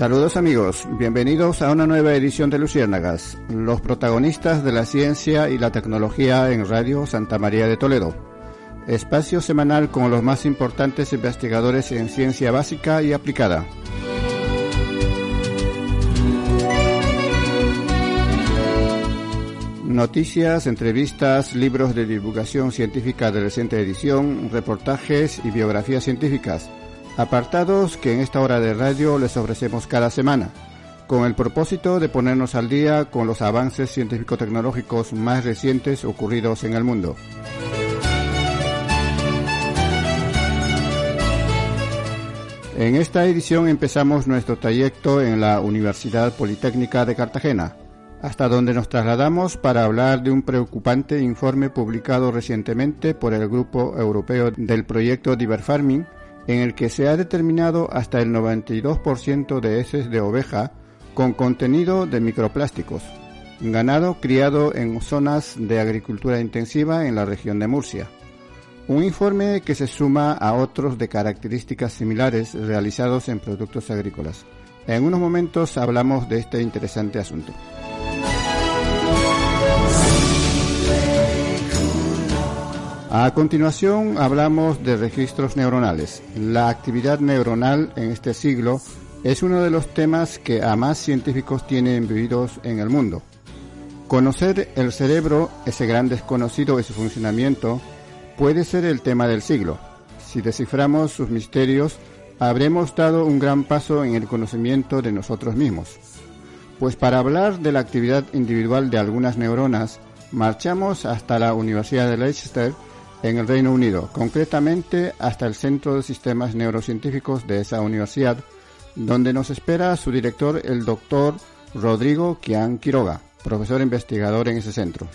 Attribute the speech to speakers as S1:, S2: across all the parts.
S1: Saludos amigos, bienvenidos a una nueva edición de Luciérnagas, los protagonistas de la ciencia y la tecnología en Radio Santa María de Toledo. Espacio semanal con los más importantes investigadores en ciencia básica y aplicada. Noticias, entrevistas, libros de divulgación científica de reciente edición, reportajes y biografías científicas apartados que en esta hora de radio les ofrecemos cada semana, con el propósito de ponernos al día con los avances científico-tecnológicos más recientes ocurridos en el mundo. En esta edición empezamos nuestro trayecto en la Universidad Politécnica de Cartagena, hasta donde nos trasladamos para hablar de un preocupante informe publicado recientemente por el Grupo Europeo del Proyecto Diverfarming, en el que se ha determinado hasta el 92% de heces de oveja con contenido de microplásticos, ganado criado en zonas de agricultura intensiva en la región de Murcia. Un informe que se suma a otros de características similares realizados en productos agrícolas. En unos momentos hablamos de este interesante asunto. A continuación hablamos de registros neuronales. La actividad neuronal en este siglo es uno de los temas que a más científicos tienen vividos en el mundo. Conocer el cerebro, ese gran desconocido y su funcionamiento, puede ser el tema del siglo. Si desciframos sus misterios, habremos dado un gran paso en el conocimiento de nosotros mismos. Pues para hablar de la actividad individual de algunas neuronas, marchamos hasta la Universidad de Leicester, en el Reino Unido, concretamente hasta el Centro de Sistemas Neurocientíficos de esa universidad, donde nos espera su director, el doctor Rodrigo Kian Quiroga, profesor investigador en ese centro.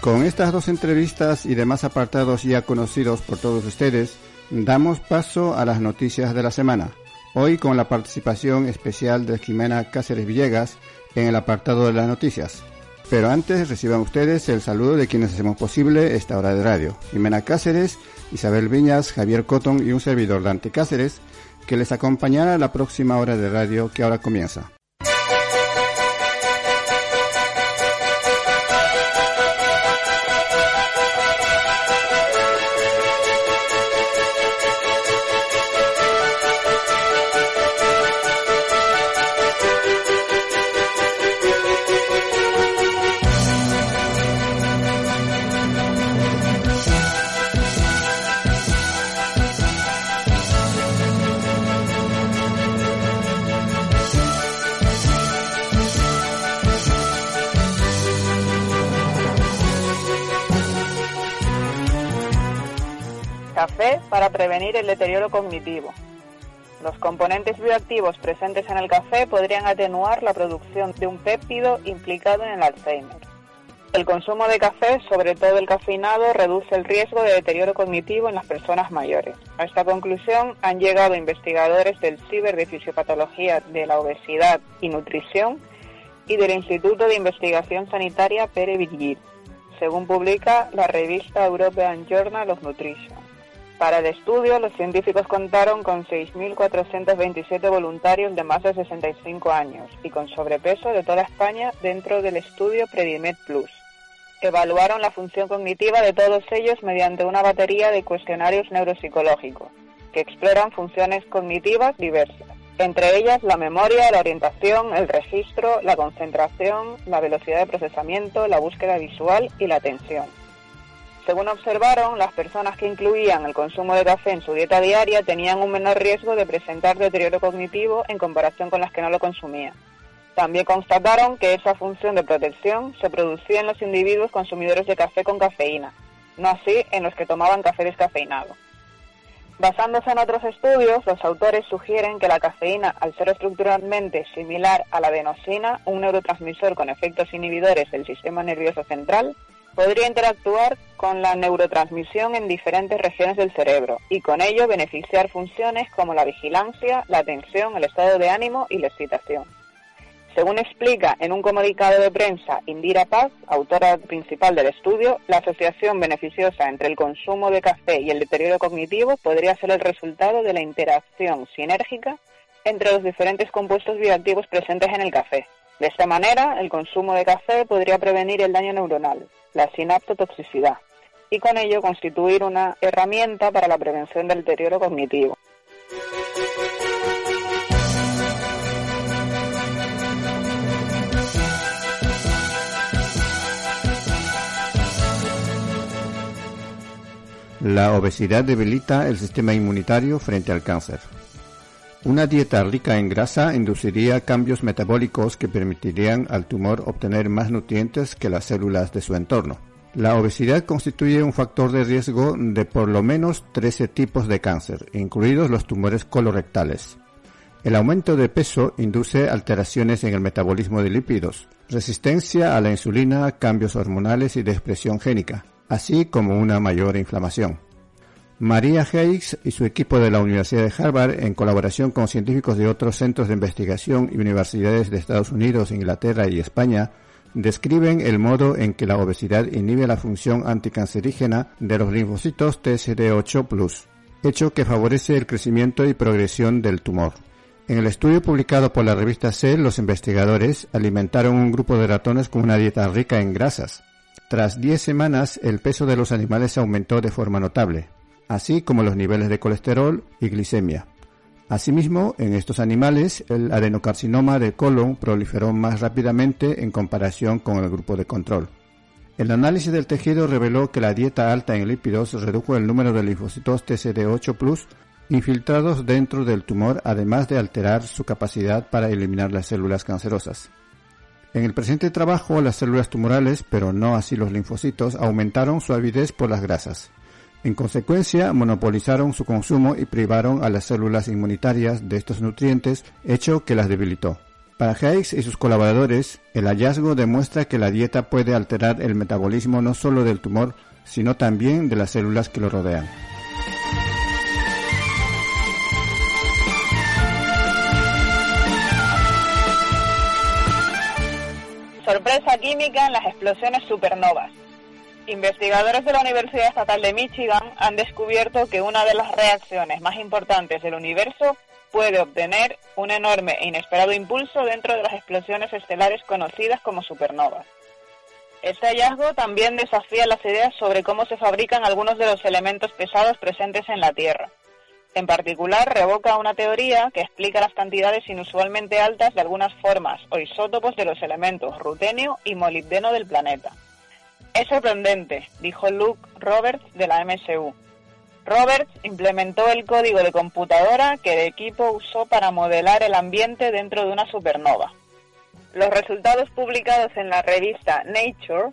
S1: Con estas dos entrevistas y demás apartados ya conocidos por todos ustedes, damos paso a las noticias de la semana. Hoy con la participación especial de Jimena Cáceres Villegas, en el apartado de las noticias. Pero antes reciban ustedes el saludo de quienes hacemos posible esta hora de radio. Jimena Cáceres, Isabel Viñas, Javier Cotton y un servidor Dante Cáceres, que les acompañará la próxima hora de radio que ahora comienza.
S2: Para prevenir el deterioro cognitivo. Los componentes bioactivos presentes en el café podrían atenuar la producción de un péptido implicado en el Alzheimer. El consumo de café, sobre todo el cafeinado, reduce el riesgo de deterioro cognitivo en las personas mayores. A esta conclusión han llegado investigadores del Ciber de Fisiopatología de la Obesidad y Nutrición y del Instituto de Investigación Sanitaria Pere Virgil, según publica la revista European Journal of Nutrition. Para el estudio, los científicos contaron con 6.427 voluntarios de más de 65 años y con sobrepeso de toda España dentro del estudio Predimed Plus. Evaluaron la función cognitiva de todos ellos mediante una batería de cuestionarios neuropsicológicos que exploran funciones cognitivas diversas, entre ellas la memoria, la orientación, el registro, la concentración, la velocidad de procesamiento, la búsqueda visual y la atención. Según observaron, las personas que incluían el consumo de café en su dieta diaria tenían un menor riesgo de presentar deterioro cognitivo en comparación con las que no lo consumían. También constataron que esa función de protección se producía en los individuos consumidores de café con cafeína, no así en los que tomaban café descafeinado. Basándose en otros estudios, los autores sugieren que la cafeína, al ser estructuralmente similar a la adenosina, un neurotransmisor con efectos inhibidores del sistema nervioso central, podría interactuar con la neurotransmisión en diferentes regiones del cerebro y con ello beneficiar funciones como la vigilancia, la atención, el estado de ánimo y la excitación. Según explica en un comunicado de prensa Indira Paz, autora principal del estudio, la asociación beneficiosa entre el consumo de café y el deterioro cognitivo podría ser el resultado de la interacción sinérgica entre los diferentes compuestos bioactivos presentes en el café. De esta manera, el consumo de café podría prevenir el daño neuronal, la sinaptotoxicidad, y con ello constituir una herramienta para la prevención del deterioro cognitivo.
S1: La obesidad debilita el sistema inmunitario frente al cáncer. Una dieta rica en grasa induciría cambios metabólicos que permitirían al tumor obtener más nutrientes que las células de su entorno. La obesidad constituye un factor de riesgo de por lo menos 13 tipos de cáncer, incluidos los tumores colorectales. El aumento de peso induce alteraciones en el metabolismo de lípidos, resistencia a la insulina, cambios hormonales y de expresión génica, así como una mayor inflamación. María Hayes y su equipo de la Universidad de Harvard, en colaboración con científicos de otros centros de investigación y universidades de Estados Unidos, Inglaterra y España, describen el modo en que la obesidad inhibe la función anticancerígena de los linfocitos TCD8+, hecho que favorece el crecimiento y progresión del tumor. En el estudio publicado por la revista Cell, los investigadores alimentaron un grupo de ratones con una dieta rica en grasas. Tras 10 semanas, el peso de los animales aumentó de forma notable, así como los niveles de colesterol y glicemia. Asimismo, en estos animales, el adenocarcinoma de colon proliferó más rápidamente en comparación con el grupo de control. El análisis del tejido reveló que la dieta alta en lípidos redujo el número de linfocitos TCD8+, infiltrados dentro del tumor, además de alterar su capacidad para eliminar las células cancerosas. En el presente trabajo, las células tumorales, pero no así los linfocitos, aumentaron su avidez por las grasas. En consecuencia, monopolizaron su consumo y privaron a las células inmunitarias de estos nutrientes, hecho que las debilitó. Para Hayes y sus colaboradores, el hallazgo demuestra que la dieta puede alterar el metabolismo no solo del tumor, sino también de las células que lo rodean.
S2: Sorpresa química en las explosiones supernovas. Investigadores de la Universidad Estatal de Michigan han descubierto que una de las reacciones más importantes del universo puede obtener un enorme e inesperado impulso dentro de las explosiones estelares conocidas como supernovas. Este hallazgo también desafía las ideas sobre cómo se fabrican algunos de los elementos pesados presentes en la Tierra. En particular, revoca una teoría que explica las cantidades inusualmente altas de algunas formas o isótopos de los elementos rutenio y molibdeno del planeta. Es sorprendente, dijo Luke Roberts de la MSU. Roberts implementó el código de computadora que el equipo usó para modelar el ambiente dentro de una supernova. Los resultados publicados en la revista Nature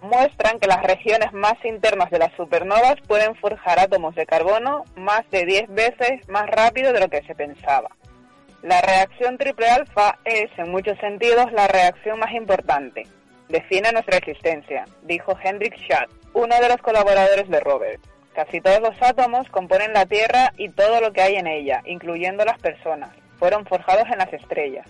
S2: muestran que las regiones más internas de las supernovas pueden forjar átomos de carbono más de 10 veces más rápido de lo que se pensaba. La reacción triple alfa es, en muchos sentidos, la reacción más importante, define nuestra existencia, dijo Hendrik Schadt, uno de los colaboradores de Robert. Casi todos los átomos componen la Tierra y todo lo que hay en ella, incluyendo las personas. Fueron forjados en las estrellas.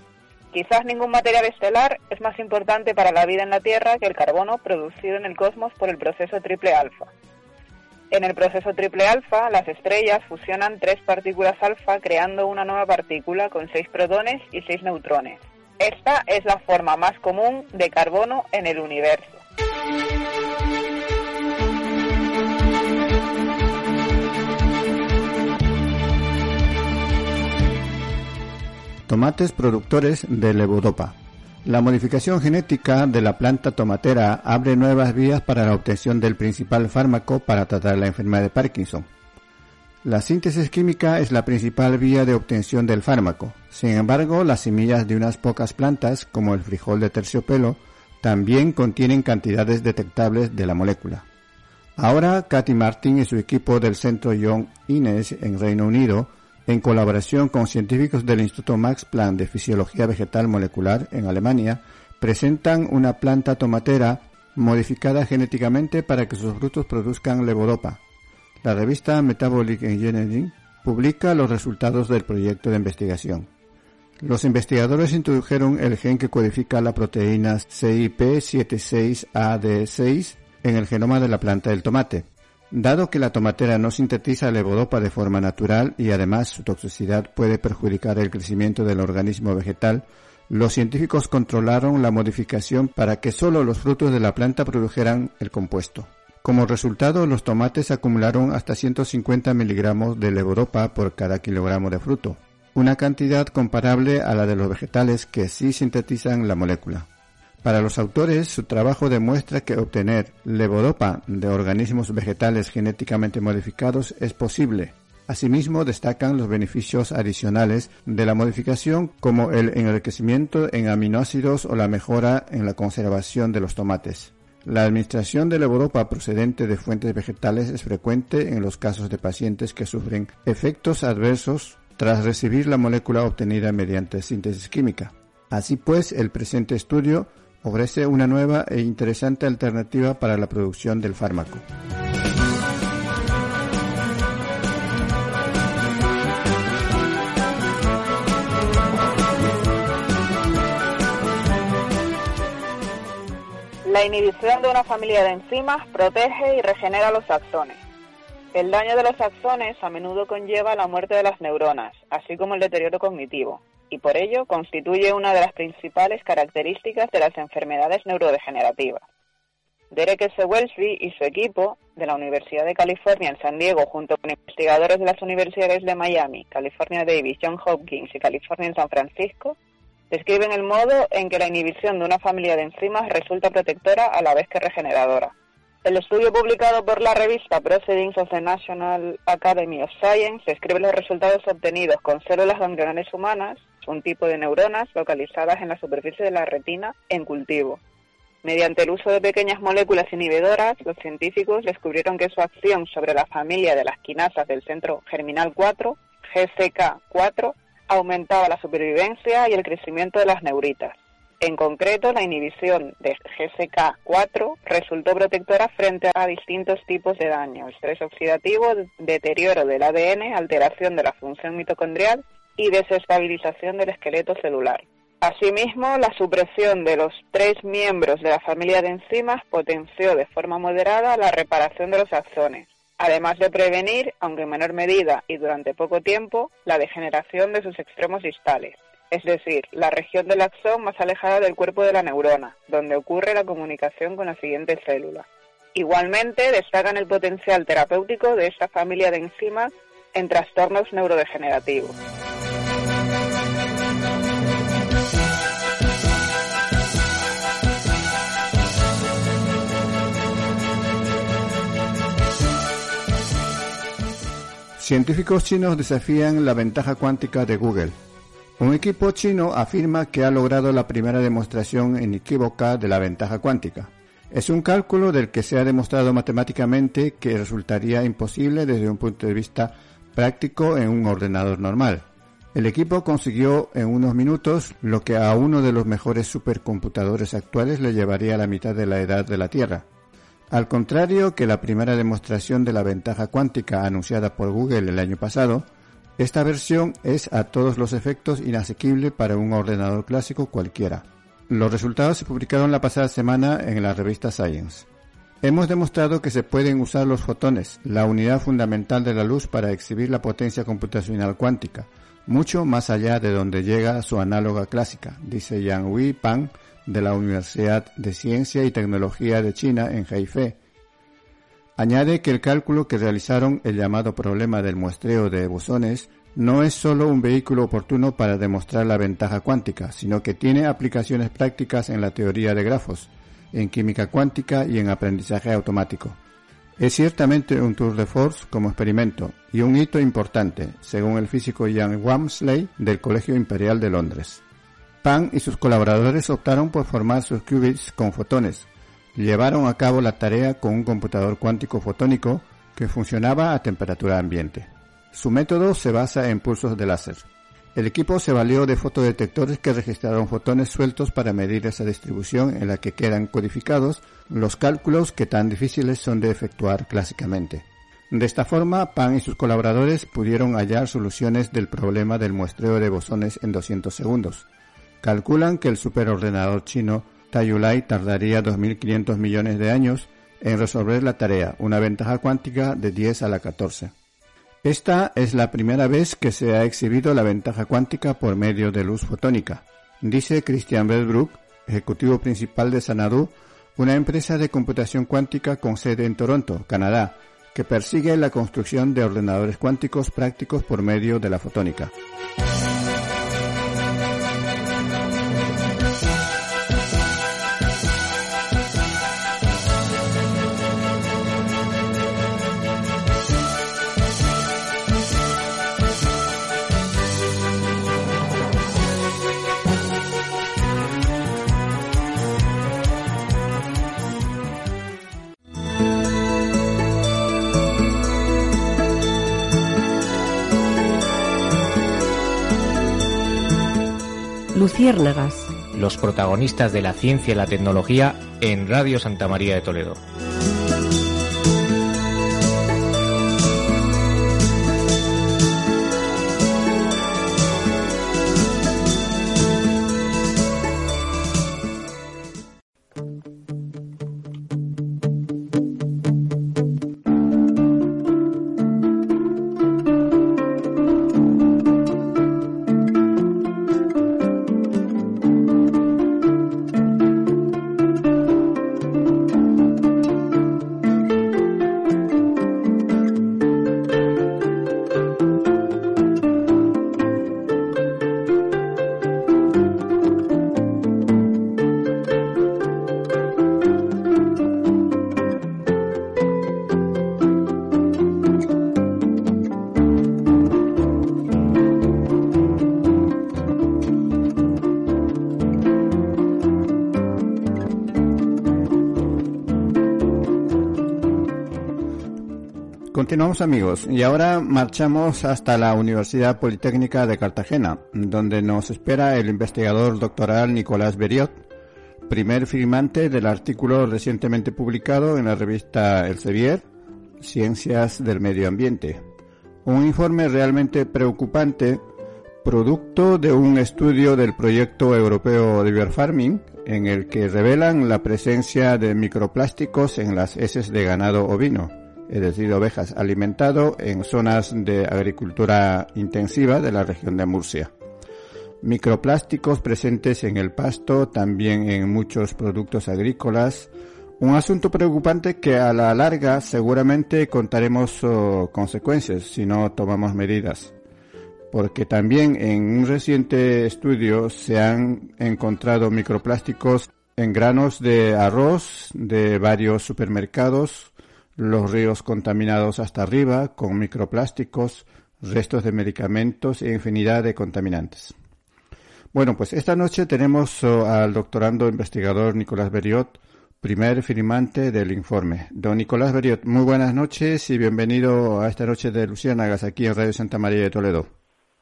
S2: Quizás ningún material estelar es más importante para la vida en la Tierra que el carbono producido en el cosmos por el proceso triple alfa. En el proceso triple alfa, las estrellas fusionan tres partículas alfa creando una nueva partícula con seis protones y seis neutrones. Esta es la forma más común de carbono en el universo.
S1: Tomates productores de levodopa. La modificación genética de la planta tomatera abre nuevas vías para la obtención del principal fármaco para tratar la enfermedad de Parkinson la síntesis química es la principal vía de obtención del fármaco. Sin embargo, las semillas de unas pocas plantas, como el frijol de terciopelo, también contienen cantidades detectables de la molécula. Ahora, Cathy Martin y su equipo del Centro John Innes en Reino Unido, en colaboración con científicos del Instituto Max Planck de Fisiología Vegetal Molecular en Alemania, presentan una planta tomatera modificada genéticamente para que sus frutos produzcan levodopa, la revista Metabolic Engineering publica los resultados del proyecto de investigación. Los investigadores introdujeron el gen que codifica la proteína CIP76AD6 en el genoma de la planta del tomate. Dado que la tomatera no sintetiza levodopa de forma natural y además su toxicidad puede perjudicar el crecimiento del organismo vegetal, los científicos controlaron la modificación para que solo los frutos de la planta produjeran el compuesto. Como resultado, los tomates acumularon hasta 150 miligramos de levodopa por cada kilogramo de fruto, una cantidad comparable a la de los vegetales que sí sintetizan la molécula. Para los autores, su trabajo demuestra que obtener levodopa de organismos vegetales genéticamente modificados es posible. Asimismo, destacan los beneficios adicionales de la modificación como el enriquecimiento en aminoácidos o la mejora en la conservación de los tomates. La administración de levodopa procedente de fuentes vegetales es frecuente en los casos de pacientes que sufren efectos adversos tras recibir la molécula obtenida mediante síntesis química. Así pues, el presente estudio ofrece una nueva e interesante alternativa para la producción del fármaco.
S2: La inhibición de una familia de enzimas protege y regenera los axones. El daño de los axones a menudo conlleva la muerte de las neuronas, así como el deterioro cognitivo, y por ello constituye una de las principales características de las enfermedades neurodegenerativas. Derek S. Wellesley y su equipo de la Universidad de California en San Diego, junto con investigadores de las universidades de Miami, California Davis, John Hopkins y California en San Francisco, describen el modo en que la inhibición de una familia de enzimas resulta protectora a la vez que regeneradora. El estudio publicado por la revista Proceedings of the National Academy of Science describe los resultados obtenidos con células ganglionales humanas, un tipo de neuronas localizadas en la superficie de la retina en cultivo. Mediante el uso de pequeñas moléculas inhibidoras, los científicos descubrieron que su acción sobre la familia de las quinasas del centro germinal 4, GCK4, aumentaba la supervivencia y el crecimiento de las neuritas. En concreto, la inhibición de GSK4 resultó protectora frente a distintos tipos de daño, estrés oxidativo, deterioro del ADN, alteración de la función mitocondrial y desestabilización del esqueleto celular. Asimismo, la supresión de los tres miembros de la familia de enzimas potenció de forma moderada la reparación de los axones, además de prevenir, aunque en menor medida y durante poco tiempo, la degeneración de sus extremos distales es decir, la región del axón más alejada del cuerpo de la neurona, donde ocurre la comunicación con la siguiente célula. Igualmente, destacan el potencial terapéutico de esta familia de enzimas en trastornos neurodegenerativos.
S1: Científicos chinos desafían la ventaja cuántica de Google. Un equipo chino afirma que ha logrado la primera demostración inequívoca de la ventaja cuántica. Es un cálculo del que se ha demostrado matemáticamente que resultaría imposible desde un punto de vista práctico en un ordenador normal. El equipo consiguió en unos minutos lo que a uno de los mejores supercomputadores actuales le llevaría a la mitad de la edad de la Tierra. Al contrario que la primera demostración de la ventaja cuántica anunciada por Google el año pasado, esta versión es a todos los efectos inasequible para un ordenador clásico cualquiera. Los resultados se publicaron la pasada semana en la revista Science. Hemos demostrado que se pueden usar los fotones, la unidad fundamental de la luz, para exhibir la potencia computacional cuántica, mucho más allá de donde llega su análoga clásica, dice Yang Wei Pan de la Universidad de Ciencia y Tecnología de China en Hefei, Añade que el cálculo que realizaron el llamado problema del muestreo de bosones no es solo un vehículo oportuno para demostrar la ventaja cuántica, sino que tiene aplicaciones prácticas en la teoría de grafos, en química cuántica y en aprendizaje automático. Es ciertamente un tour de force como experimento y un hito importante, según el físico Ian Wamsley del Colegio Imperial de Londres. Pan y sus colaboradores optaron por formar sus qubits con fotones, llevaron a cabo la tarea con un computador cuántico fotónico que funcionaba a temperatura ambiente. Su método se basa en pulsos de láser. El equipo se valió de fotodetectores que registraron fotones sueltos para medir esa distribución en la que quedan codificados los cálculos que tan difíciles son de efectuar clásicamente. De esta forma, Pan y sus colaboradores pudieron hallar soluciones del problema del muestreo de bosones en 200 segundos. Calculan que el superordenador chino Taiyulai tardaría 2.500 millones de años en resolver la tarea, una ventaja cuántica de 10 a la 14. Esta es la primera vez que se ha exhibido la ventaja cuántica por medio de luz fotónica, dice Christian Bedbrook, ejecutivo principal de Sanadu, una empresa de computación cuántica con sede en Toronto, Canadá, que persigue la construcción de ordenadores cuánticos prácticos por medio de la fotónica.
S3: Luciérnagas.
S4: Los protagonistas de la ciencia y la tecnología en Radio Santa María de Toledo. Continuamos amigos y ahora marchamos hasta la Universidad Politécnica de Cartagena, donde nos espera el investigador doctoral Nicolás Beriot, primer firmante del artículo recientemente publicado en la revista Elsevier, Ciencias del Medio Ambiente. Un informe realmente preocupante, producto de un estudio del proyecto europeo de Farming, en el que revelan la presencia de microplásticos en las heces de ganado ovino es decir, ovejas, alimentado en zonas de agricultura intensiva de la región de Murcia. Microplásticos presentes en el pasto, también en muchos productos agrícolas. Un asunto preocupante que a la larga seguramente contaremos oh, consecuencias si no tomamos medidas. Porque también en un reciente estudio se han encontrado microplásticos en granos de arroz de varios supermercados los ríos contaminados hasta arriba con microplásticos, restos de medicamentos e infinidad de contaminantes. Bueno, pues esta noche tenemos oh, al doctorando investigador Nicolás Beriot, primer firmante del informe. Don Nicolás Beriot, muy buenas noches y bienvenido a esta noche de Luciánagas aquí en Radio Santa María de Toledo.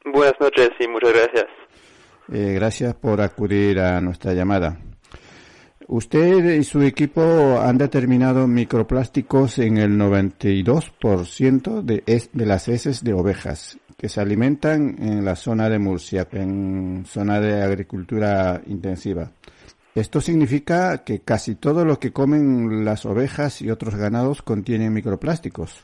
S5: Buenas noches y muchas gracias.
S1: Eh, gracias por acudir a nuestra llamada. Usted y su equipo han determinado microplásticos en el 92% de, de las heces de ovejas que se alimentan en la zona de Murcia, en zona de agricultura intensiva. Esto significa que casi todo lo que comen las ovejas y otros ganados contienen microplásticos.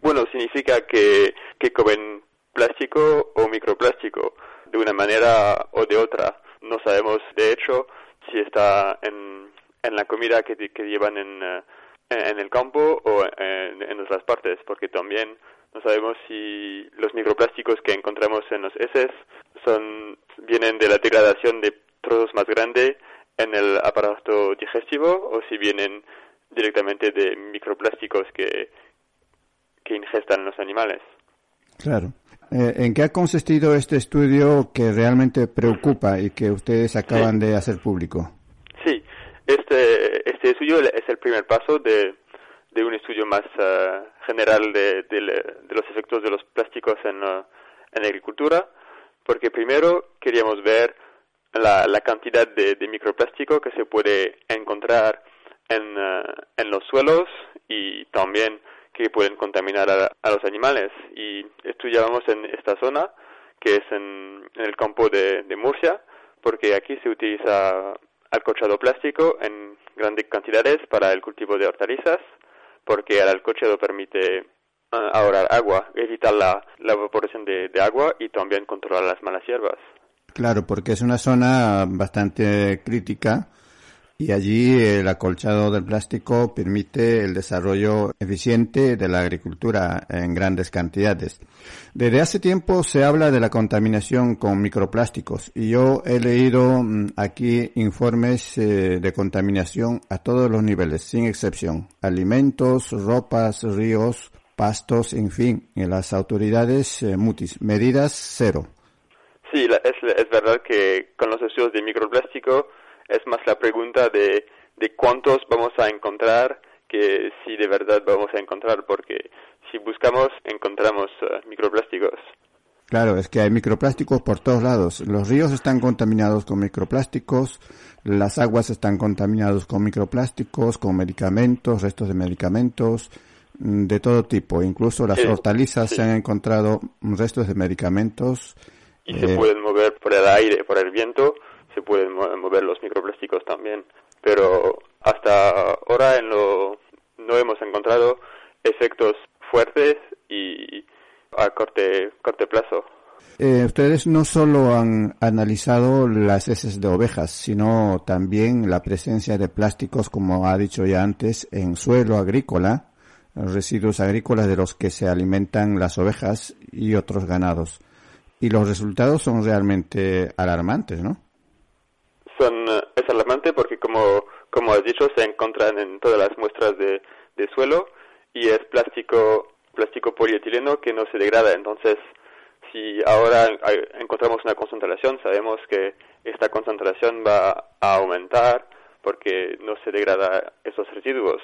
S5: Bueno, significa que, que comen plástico o microplástico de una manera o de otra. No sabemos, de hecho, si está en, en la comida que, que llevan en, eh, en el campo o en, otras partes, porque también no sabemos si los microplásticos que encontramos en los heces son, vienen de la degradación de trozos más grandes en el aparato digestivo o si vienen directamente de microplásticos que, que ingestan los animales.
S1: Claro. Eh, ¿En qué ha consistido este estudio que realmente preocupa y que ustedes acaban de hacer público?
S5: Sí, este, este estudio es el primer paso de, de un estudio más uh, general de, de, de, los efectos de los plásticos en, uh, en la agricultura, porque primero queríamos ver la, la cantidad de, de, microplástico que se puede encontrar en, uh, en los suelos y también que pueden contaminar a, los animales. Y estudiábamos en esta zona, que es en, el campo de, Murcia, porque aquí se utiliza alcochado plástico en grandes cantidades para el cultivo de hortalizas, porque el alcochado permite ah, ahorrar agua, evitar la, evaporación de, de, agua y también controlar las malas hierbas.
S1: Claro, porque es una zona bastante crítica y allí el acolchado del plástico permite el desarrollo eficiente de la agricultura en grandes cantidades. Desde hace tiempo se habla de la contaminación con microplásticos y yo he leído mm, aquí informes eh, de contaminación a todos los niveles, sin excepción. Alimentos, ropas, ríos, pastos, en fin, en las autoridades eh, mutis. Medidas cero.
S5: Sí, es, es verdad que con los estudios de microplástico es más la pregunta de, de cuántos vamos a encontrar que si de verdad vamos a encontrar, porque si buscamos encontramos eh, microplásticos.
S1: Claro, es que hay microplásticos por todos lados. Los ríos están contaminados con microplásticos, las aguas están contaminadas con microplásticos, con medicamentos, restos de medicamentos, mm, de todo tipo. Incluso las hortalizas se han encontrado restos de medicamentos.
S5: Y se eh, pueden mover por el aire, por el viento, se pueden mover los microplásticos también. Pero hasta ahora en lo, no hemos encontrado efectos fuertes y a corte, corte plazo.
S1: Eh, ustedes no solo han analizado las heces de ovejas, sino también la presencia de plásticos, como ha dicho ya antes, en suelo agrícola, residuos agrícolas de los que se alimentan las ovejas y otros ganados. Y los resultados son realmente alarmantes, ¿no?
S5: Son, eh, es alarmante porque, como, como has dicho, se encuentran en todas las muestras de, de suelo y es plástico, plástico polietileno que no se degrada. Entonces, si ahora encontramos una concentración, sabemos que esta concentración va a aumentar porque no se degrada esos residuos.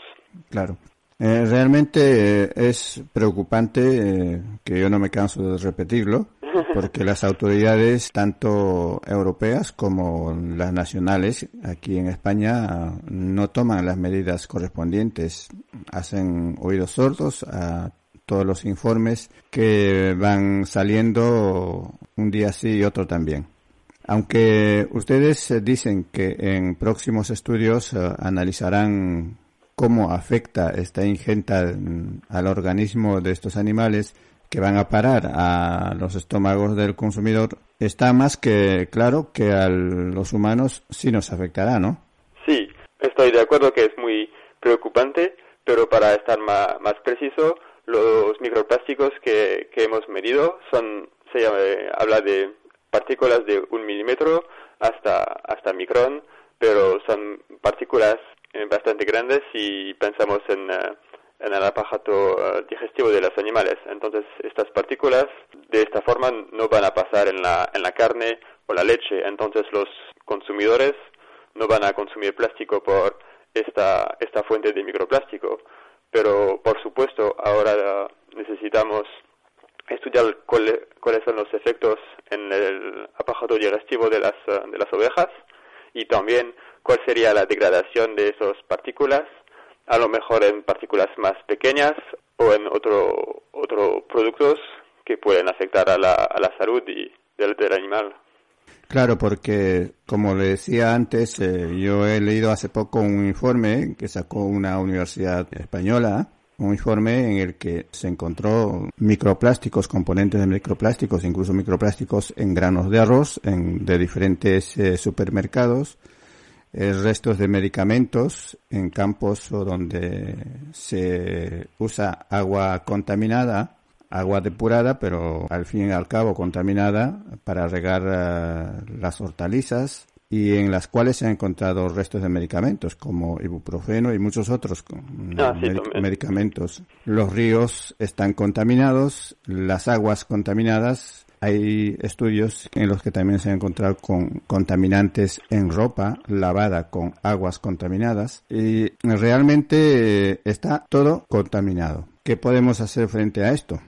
S1: Claro. Eh, realmente eh, es preocupante, que yo no me canso de repetirlo, porque las autoridades, tanto europeas como las nacionales, aquí en España, no toman las medidas correspondientes, hacen oídos sordos a todos los informes que van saliendo un día sí y otro también. Aunque ustedes dicen que en próximos estudios eh, analizarán cómo afecta esta ingenta al organismo de estos animales, que van a parar a los estómagos del consumidor, está más que claro que a los humanos sí nos afectará, ¿no?
S5: Sí, estoy de acuerdo que es muy preocupante, pero para estar más, más preciso, los microplásticos que, hemos medido son, se llama, habla de partículas de un milímetro hasta, hasta micrón, pero son partículas bastante grandes si pensamos en, eh, en el aparato eh, digestivo de los animales. Entonces, estas partículas de esta forma no van a pasar en la, en la carne o la leche. Entonces, los consumidores no van a consumir plástico por esta, esta fuente de microplástico. Pero, por supuesto, ahora necesitamos estudiar cuáles son los efectos en el aparato digestivo de las, de las ovejas y también cuál sería la degradación de esas partículas a lo mejor en partículas más pequeñas o en otro, otros productos que pueden afectar a la, a la salud y del, del animal.
S1: Claro, porque como le decía antes, eh, yo he leído hace poco un informe que sacó una universidad española, un informe en el que se encontró microplásticos, componentes de microplásticos, incluso microplásticos en granos de arroz en, de diferentes eh, supermercados restos de medicamentos en campos donde se usa agua contaminada, agua depurada, pero al fin y al cabo contaminada para regar eh, las hortalizas y en las cuales se han encontrado restos de medicamentos como ibuprofeno y muchos otros
S5: ah,
S1: medicamentos. Los ríos están contaminados, las aguas contaminadas, hay estudios en los que también se han encontrado con contaminantes en ropa lavada con aguas contaminadas y realmente eh, está todo contaminado. ¿Qué podemos hacer frente a esto?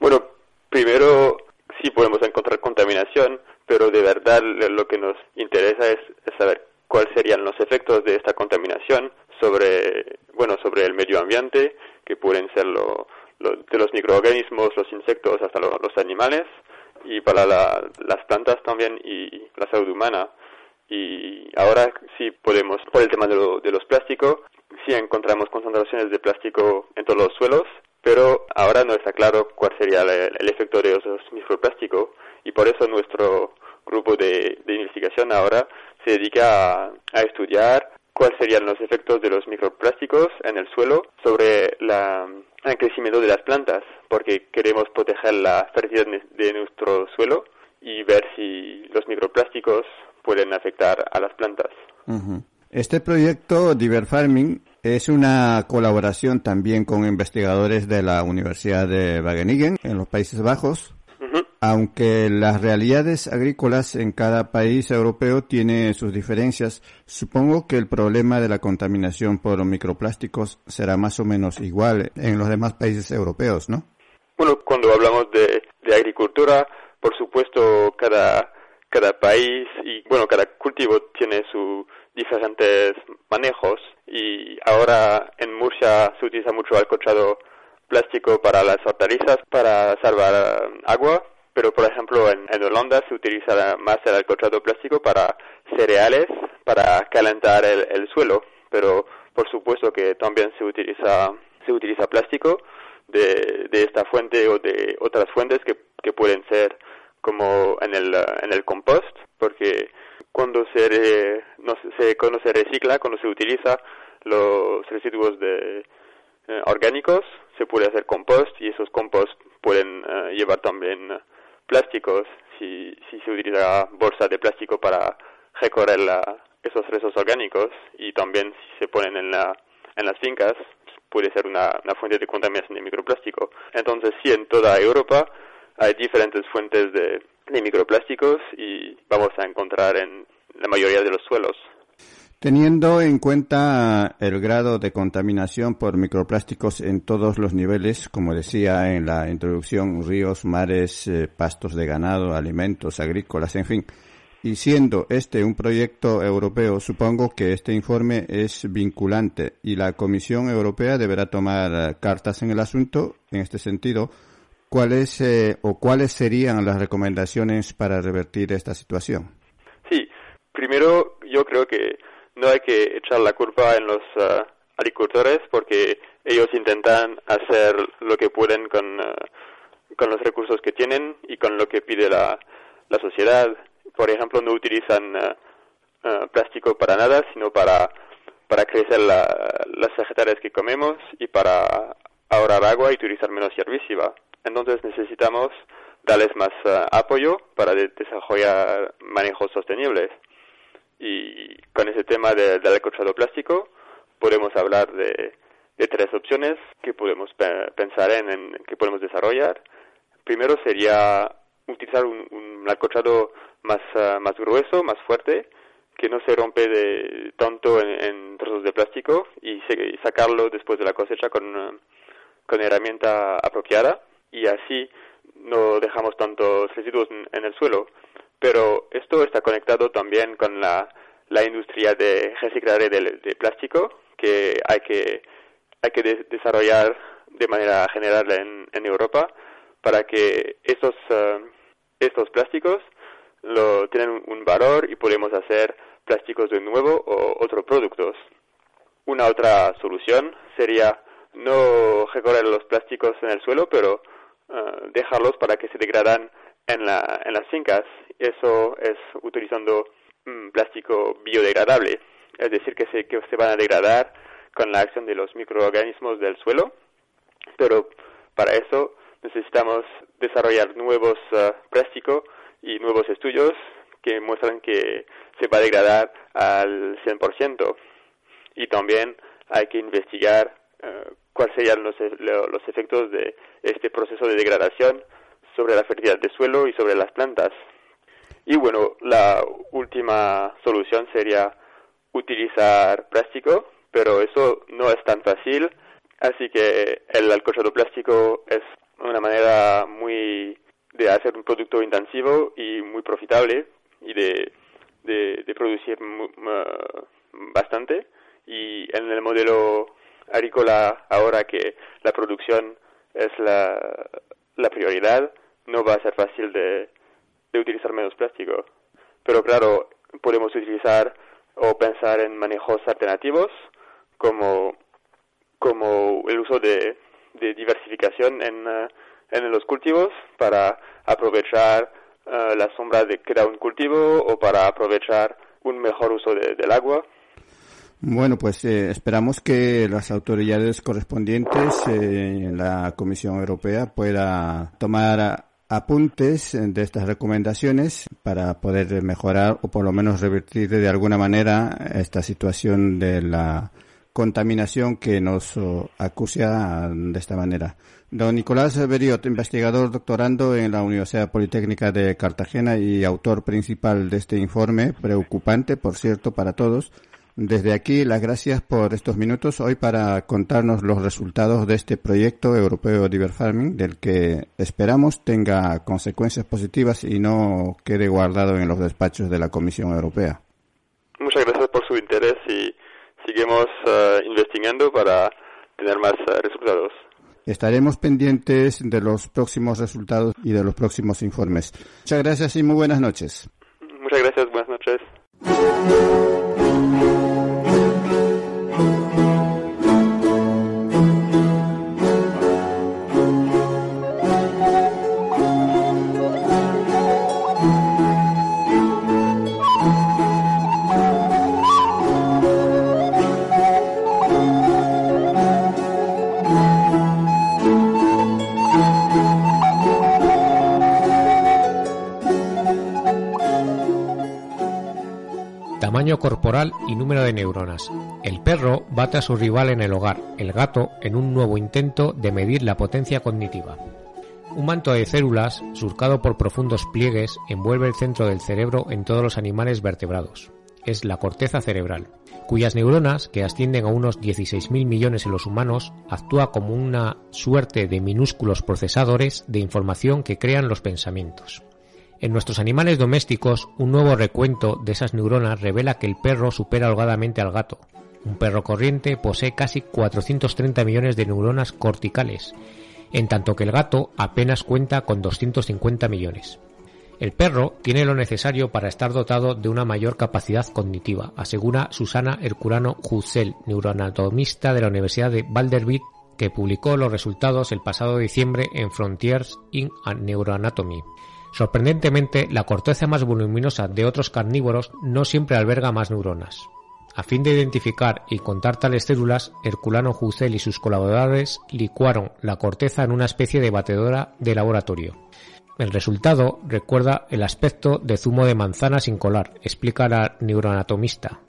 S5: Bueno, primero sí podemos encontrar contaminación, pero de verdad lo que nos interesa es, saber cuáles serían los efectos de esta contaminación sobre, bueno, sobre el medio ambiente, que pueden ser lo, de los microorganismos, los insectos, hasta los animales, y para las plantas también y la salud humana. Y ahora sí podemos, por el tema de, de los plásticos, sí encontramos concentraciones de plástico en todos los suelos, pero ahora no está claro cuál sería el, efecto de esos microplásticos y por eso nuestro grupo de, investigación ahora se dedica a, estudiar cuáles serían los efectos de los microplásticos en el suelo sobre la, el crecimiento de las plantas, porque queremos proteger la fertilidad de nuestro suelo y ver si los microplásticos pueden afectar a las plantas.
S1: Este proyecto Diver Farming es una colaboración también con investigadores de la Universidad de Wageningen en los Países Bajos. Aunque las realidades agrícolas en cada país europeo tienen sus diferencias, supongo que el problema de la contaminación por microplásticos será más o menos igual en los demás países europeos, ¿no?
S5: Bueno, cuando hablamos de, agricultura, por supuesto, cada, cada país y, bueno, cada cultivo tiene sus diferentes manejos y ahora en Murcia se utiliza mucho alcochado plástico para las hortalizas para salvar agua, pero por ejemplo en, Holanda se utiliza más el alcochado plástico para cereales, para calentar el, suelo, pero por supuesto que también se utiliza se utiliza plástico de, de esta fuente o de otras fuentes que, que pueden ser como en el, en el compost, porque cuando se, no, se, cuando se recicla, cuando se utiliza los residuos de, eh, orgánicos, se puede hacer compost y esos compost pueden eh, llevar también plásticos si, si se utiliza bolsa de plástico para recorrer la, esos restos orgánicos y también si se ponen en, la, en las fincas puede ser una, fuente de contaminación de microplástico. Entonces sí, en toda Europa hay diferentes fuentes de microplásticos y vamos a encontrar en la mayoría de los suelos.
S1: Teniendo en cuenta el grado de contaminación por microplásticos en todos los niveles, como decía en la introducción, ríos, mares, eh, pastos de ganado, alimentos, agrícolas, en fin, y siendo este un proyecto europeo, supongo que este informe es vinculante y la Comisión Europea deberá tomar eh, cartas en el asunto. En este sentido ¿cuáles eh, o cuáles serían las recomendaciones para revertir esta situación?
S5: Sí, primero yo creo que no hay que echar la culpa en los eh, agricultores porque ellos intentan hacer lo que pueden con, eh, con los recursos que tienen y con lo que pide la, la sociedad. Por ejemplo, no utilizan plástico para nada, sino para, para crecer las vegetales que comemos y para ahorrar agua y utilizar menos herbicida. Entonces necesitamos darles más apoyo para desarrollar manejos sostenibles. Y con ese tema del acochado plástico podemos hablar de, tres opciones que podemos pensar en, que podemos desarrollar. Primero sería utilizar un, un alcochado más, eh, más grueso, más fuerte, que no se rompe de tanto en, trozos de plástico y, sacarlo después de la cosecha con, eh, con herramienta apropiada y así no dejamos tantos residuos en, el suelo. Pero esto está conectado también con la, la industria de reciclaje de, plástico que hay que, hay que desarrollar de manera general en, en Europa para que estos, eh, estos plásticos lo tienen un valor y podemos hacer plásticos de nuevo o otros productos. Una otra solución sería no recorrer los plásticos en el suelo, pero uh, dejarlos para que se degradan en, la, en las fincas. Eso es utilizando mm, plástico biodegradable, es decir, que se, que se van a degradar con la acción de los microorganismos del suelo, pero para eso necesitamos desarrollar nuevos uh, plásticos y nuevos estudios que muestran que se va a degradar al 100%. Y también hay que investigar uh, cuáles serían los, los efectos de este proceso de degradación sobre la fertilidad del suelo y sobre las plantas. Y bueno, la última solución sería utilizar plástico, pero eso no es tan fácil, así que el alcoholado plástico es una manera muy de hacer un producto intensivo y muy profitable y de, de, producir bastante y en el modelo agrícola ahora que la producción es la, la prioridad, no va a ser fácil de, de utilizar menos plástico. Pero claro, podemos utilizar o pensar en manejos alternativos como, como el uso de, de diversificación en, eh, en los cultivos para aprovechar eh, la sombra de que da un cultivo o para aprovechar un mejor uso del agua.
S1: Bueno, pues eh, esperamos que las autoridades correspondientes en la Comisión Europea pueda tomar apuntes de estas recomendaciones para poder mejorar o por lo menos revertir de alguna manera esta situación de la contaminación que nos acucia de esta manera. Don Nicolás Beriot, investigador doctorando en la Universidad Politécnica de Cartagena y autor principal de este informe, preocupante, por cierto, para todos. Desde aquí, las gracias por estos minutos hoy para contarnos los resultados de este proyecto europeo de Farming, del que esperamos tenga consecuencias positivas y no quede guardado en los despachos de la Comisión Europea.
S5: Muchas gracias por su interés y seguimos eh, investigando para tener más eh, resultados.
S1: Estaremos pendientes de los próximos resultados y de los próximos informes. Muchas gracias y muy buenas noches.
S5: Muchas gracias, buenas noches.
S6: Y número de neuronas. El perro bate a su rival en el hogar, el gato en un nuevo intento de medir la potencia cognitiva. Un manto de células, surcado por profundos pliegues, envuelve el centro del cerebro en todos los animales vertebrados. Es la corteza cerebral, cuyas neuronas, que ascienden a unos 16.000 millones en los humanos, actúa como una suerte de minúsculos procesadores de información que crean los pensamientos. En nuestros animales domésticos, un nuevo recuento de esas neuronas revela que el perro supera holgadamente al gato. Un perro corriente posee casi 430 millones de neuronas corticales, en tanto que el gato apenas cuenta con 250 millones. El perro tiene lo necesario para estar dotado de una mayor capacidad cognitiva, asegura Susana Herculano Hussel, neuroanatomista de la Universidad de Vanderbilt, que publicó los resultados el pasado diciembre en Frontiers in Neuroanatomy. Sorprendentemente, la corteza más voluminosa de otros carnívoros no siempre alberga más neuronas. A fin de identificar y contar tales células, Herculano Jucel y sus colaboradores licuaron la corteza en una especie de batedora de laboratorio. El resultado recuerda el aspecto de zumo de manzana sin colar, explica la neuroanatomista.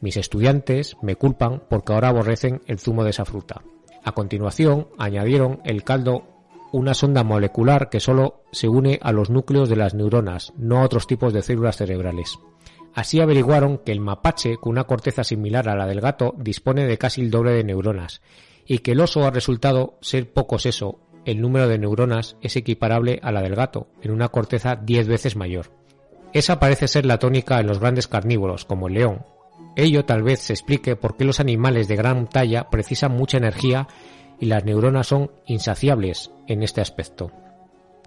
S6: Mis estudiantes me culpan porque ahora aborrecen el zumo de esa fruta. A continuación, añadieron el caldo una sonda molecular que solo se une a los núcleos de las neuronas, no a otros tipos de células cerebrales. Así averiguaron que el mapache, con una corteza similar a la del gato, dispone de casi el doble de neuronas, y que el oso ha resultado ser poco seso, el número de neuronas es equiparable a la del gato, en una corteza diez veces mayor. Esa parece ser la tónica en los grandes carnívoros, como el león. Ello tal vez se explique por qué los animales de gran talla precisan mucha energía y las neuronas son insaciables en este aspecto.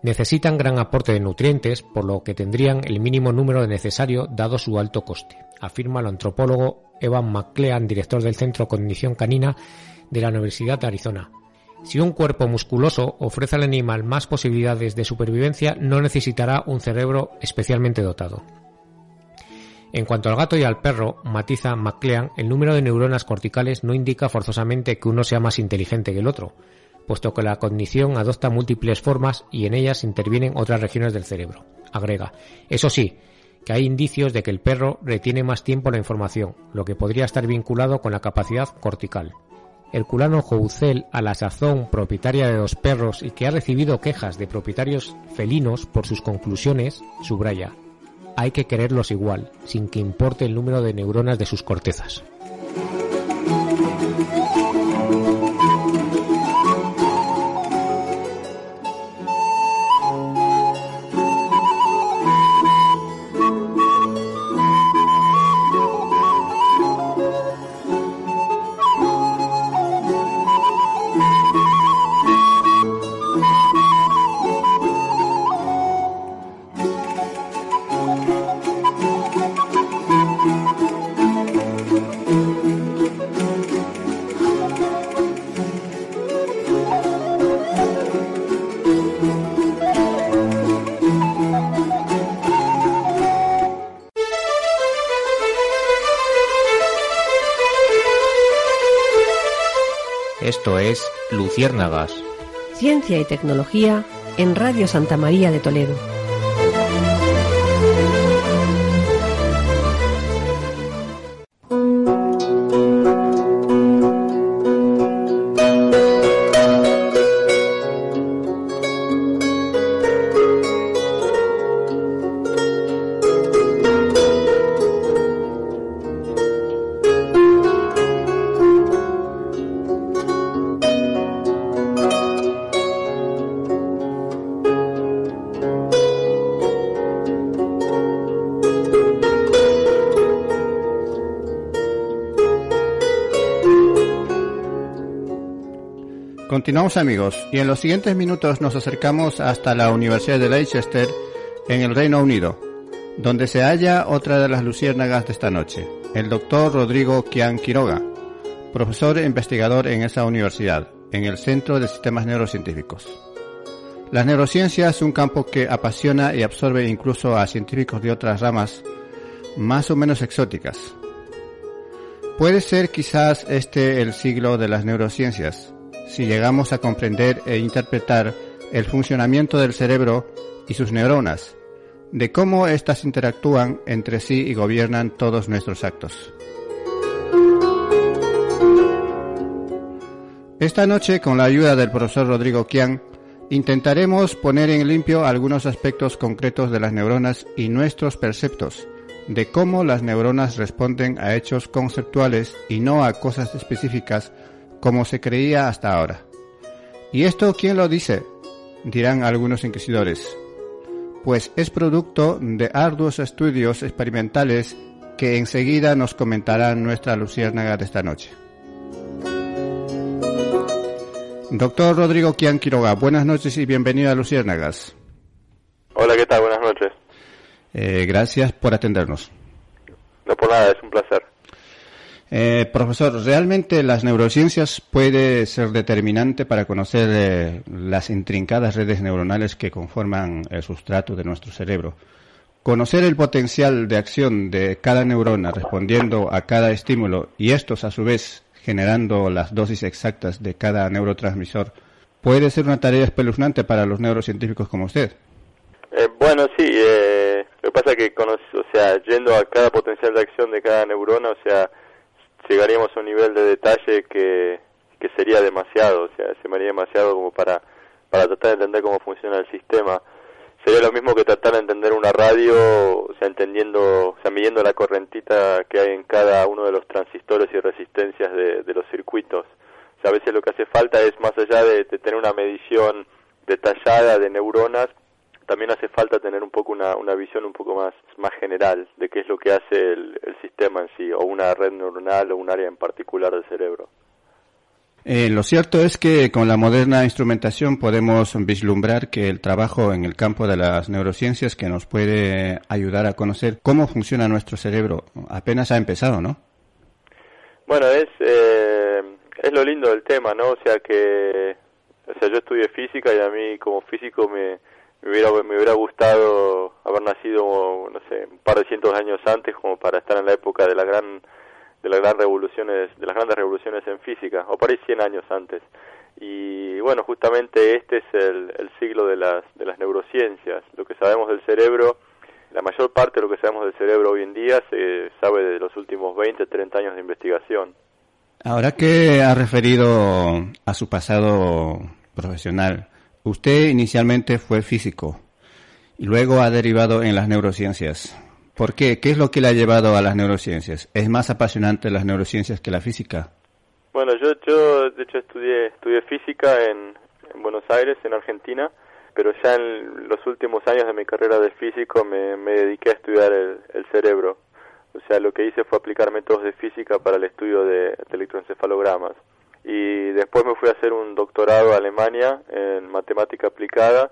S6: Necesitan gran aporte de nutrientes, por lo que tendrían el mínimo número necesario dado su alto coste, afirma el antropólogo Evan McLean, director del Centro Cognición Canina de la Universidad de Arizona. Si un cuerpo musculoso ofrece al animal más posibilidades de supervivencia, no necesitará un cerebro especialmente dotado. En cuanto al gato y al perro, matiza McLean, el número de neuronas corticales no indica forzosamente que uno sea más inteligente que el otro, puesto que la cognición adopta múltiples formas y en ellas intervienen otras regiones del cerebro. Agrega, eso sí, que hay indicios de que el perro retiene más tiempo la información, lo que podría estar vinculado con la capacidad cortical. El culano Jouzel, a la sazón propietaria de dos perros y que ha recibido quejas de propietarios felinos por sus conclusiones, subraya, hay que quererlos igual, sin que importe el número de neuronas de sus cortezas.
S4: Esto es Luciérnagas.
S3: Ciencia y tecnología en Radio Santa María de Toledo.
S1: Continuamos amigos y en los siguientes minutos nos acercamos hasta la Universidad de Leicester en el Reino Unido, donde se halla otra de las luciérnagas de esta noche, el doctor Rodrigo Kian Quiroga, profesor e investigador en esa universidad, en el Centro de Sistemas Neurocientíficos. Las neurociencias un campo que apasiona y absorbe incluso a científicos de otras ramas más o menos exóticas. Puede ser quizás este el siglo de las neurociencias, si llegamos a comprender e interpretar el funcionamiento del cerebro y sus neuronas, de cómo éstas interactúan entre sí y gobiernan todos nuestros actos. Esta noche, con la ayuda del profesor Rodrigo Kian, intentaremos poner en limpio algunos aspectos concretos de las neuronas y nuestros perceptos, de cómo las neuronas responden a hechos conceptuales y no a cosas específicas como se creía hasta ahora. ¿Y esto quién lo dice? dirán algunos inquisidores. Pues es producto de arduos estudios experimentales que enseguida nos comentará nuestra luciérnaga de esta noche. Doctor Rodrigo Kian Quiroga, buenas noches y bienvenido a Luciérnagas.
S7: Hola, ¿qué tal? Buenas noches.
S1: Eh, gracias por atendernos.
S7: No por nada, es un placer.
S1: Eh, profesor, ¿realmente las neurociencias puede ser determinante para conocer eh, las intrincadas redes neuronales que conforman el sustrato de nuestro cerebro? Conocer el potencial de acción de cada neurona respondiendo a cada estímulo y estos a su vez generando las dosis exactas de cada neurotransmisor puede ser una tarea espeluznante para los neurocientíficos como usted.
S7: Eh, bueno, sí. lo que pasa es que, o sea, yendo a cada potencial de acción de cada neurona, o sea, llegaríamos a un nivel de detalle que, que sería demasiado, o sea, se me haría demasiado como para, para tratar de entender cómo funciona el sistema. Sería lo mismo que tratar de entender una radio, o sea, entendiendo, o sea, midiendo la correntita que hay en cada uno de los transistores y resistencias de, de los circuitos. O sea, a veces lo que hace falta es, más allá de tener una medición detallada de neuronas, también hace falta tener un poco una, una visión un poco más, más general de qué es lo que hace el, el sistema en sí, o una red neuronal o un área en particular del cerebro.
S1: Eh, lo cierto es que con la moderna instrumentación podemos vislumbrar que el trabajo en el campo de las neurociencias que nos puede ayudar a conocer cómo funciona nuestro cerebro apenas ha empezado, ¿no?
S7: Bueno, es, eh, es lo lindo del tema, ¿no? O sea que, o sea, yo estudié física y a mí como físico me, me hubiera, me hubiera gustado haber nacido, no sé, un par de cientos de años antes como para estar en la época de la gran de las grandes revoluciones de las grandes revoluciones en física o por ahí 100 años antes. Y bueno justamente este es el, el siglo de las de las neurociencias. Lo que sabemos del cerebro la mayor parte de lo que sabemos del cerebro hoy en día se sabe de los últimos 20 30 años de investigación.
S1: Ahora que ha referido a su pasado profesional Usted inicialmente fue físico y luego ha derivado en las neurociencias. ¿Por qué? ¿Qué es lo que le ha llevado a las neurociencias? ¿Es más apasionante las neurociencias que la física?
S7: Bueno, yo, yo de hecho estudié, estudié física en, Buenos Aires, en Argentina, pero ya en los últimos años de mi carrera de físico me, dediqué a estudiar el, cerebro. O sea, lo que hice fue aplicar métodos de física para el estudio de electroencefalogramas y después me fui a hacer un doctorado a Alemania en matemática aplicada,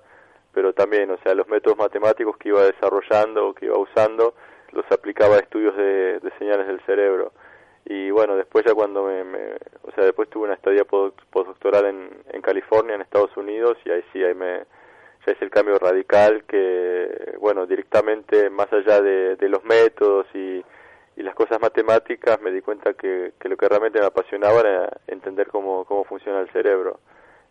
S7: pero también, o sea, los métodos matemáticos que iba desarrollando, que iba usando, los aplicaba a estudios de, señales del cerebro. Y bueno, después ya cuando me, o sea, después tuve una estadía postdoctoral en, en California, en Estados Unidos, y ahí sí, ahí me, ya es el cambio radical que, bueno, directamente más allá de, de los métodos y, y las cosas matemáticas me di cuenta que, que, lo que realmente me apasionaba era entender cómo, cómo funciona el cerebro.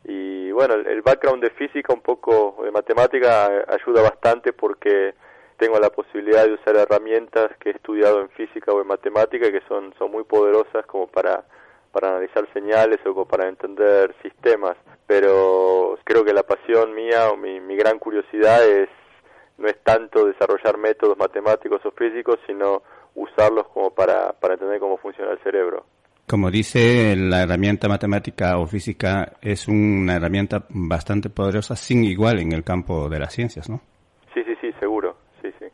S7: Y bueno, el, el background de física, un poco de matemática, ayuda bastante porque tengo la posibilidad de usar herramientas que he estudiado en física o en matemática que son, son muy poderosas como para, para analizar señales o para entender sistemas. Pero creo que la pasión mía o mi, mi gran curiosidad es no es tanto desarrollar métodos matemáticos o físicos, sino usarlos como para, para entender cómo funciona el cerebro.
S1: Como dice, la herramienta matemática o física es una herramienta bastante poderosa, sin igual en el campo de las ciencias, ¿no?
S7: Sí, sí, sí, seguro. Sí, sí.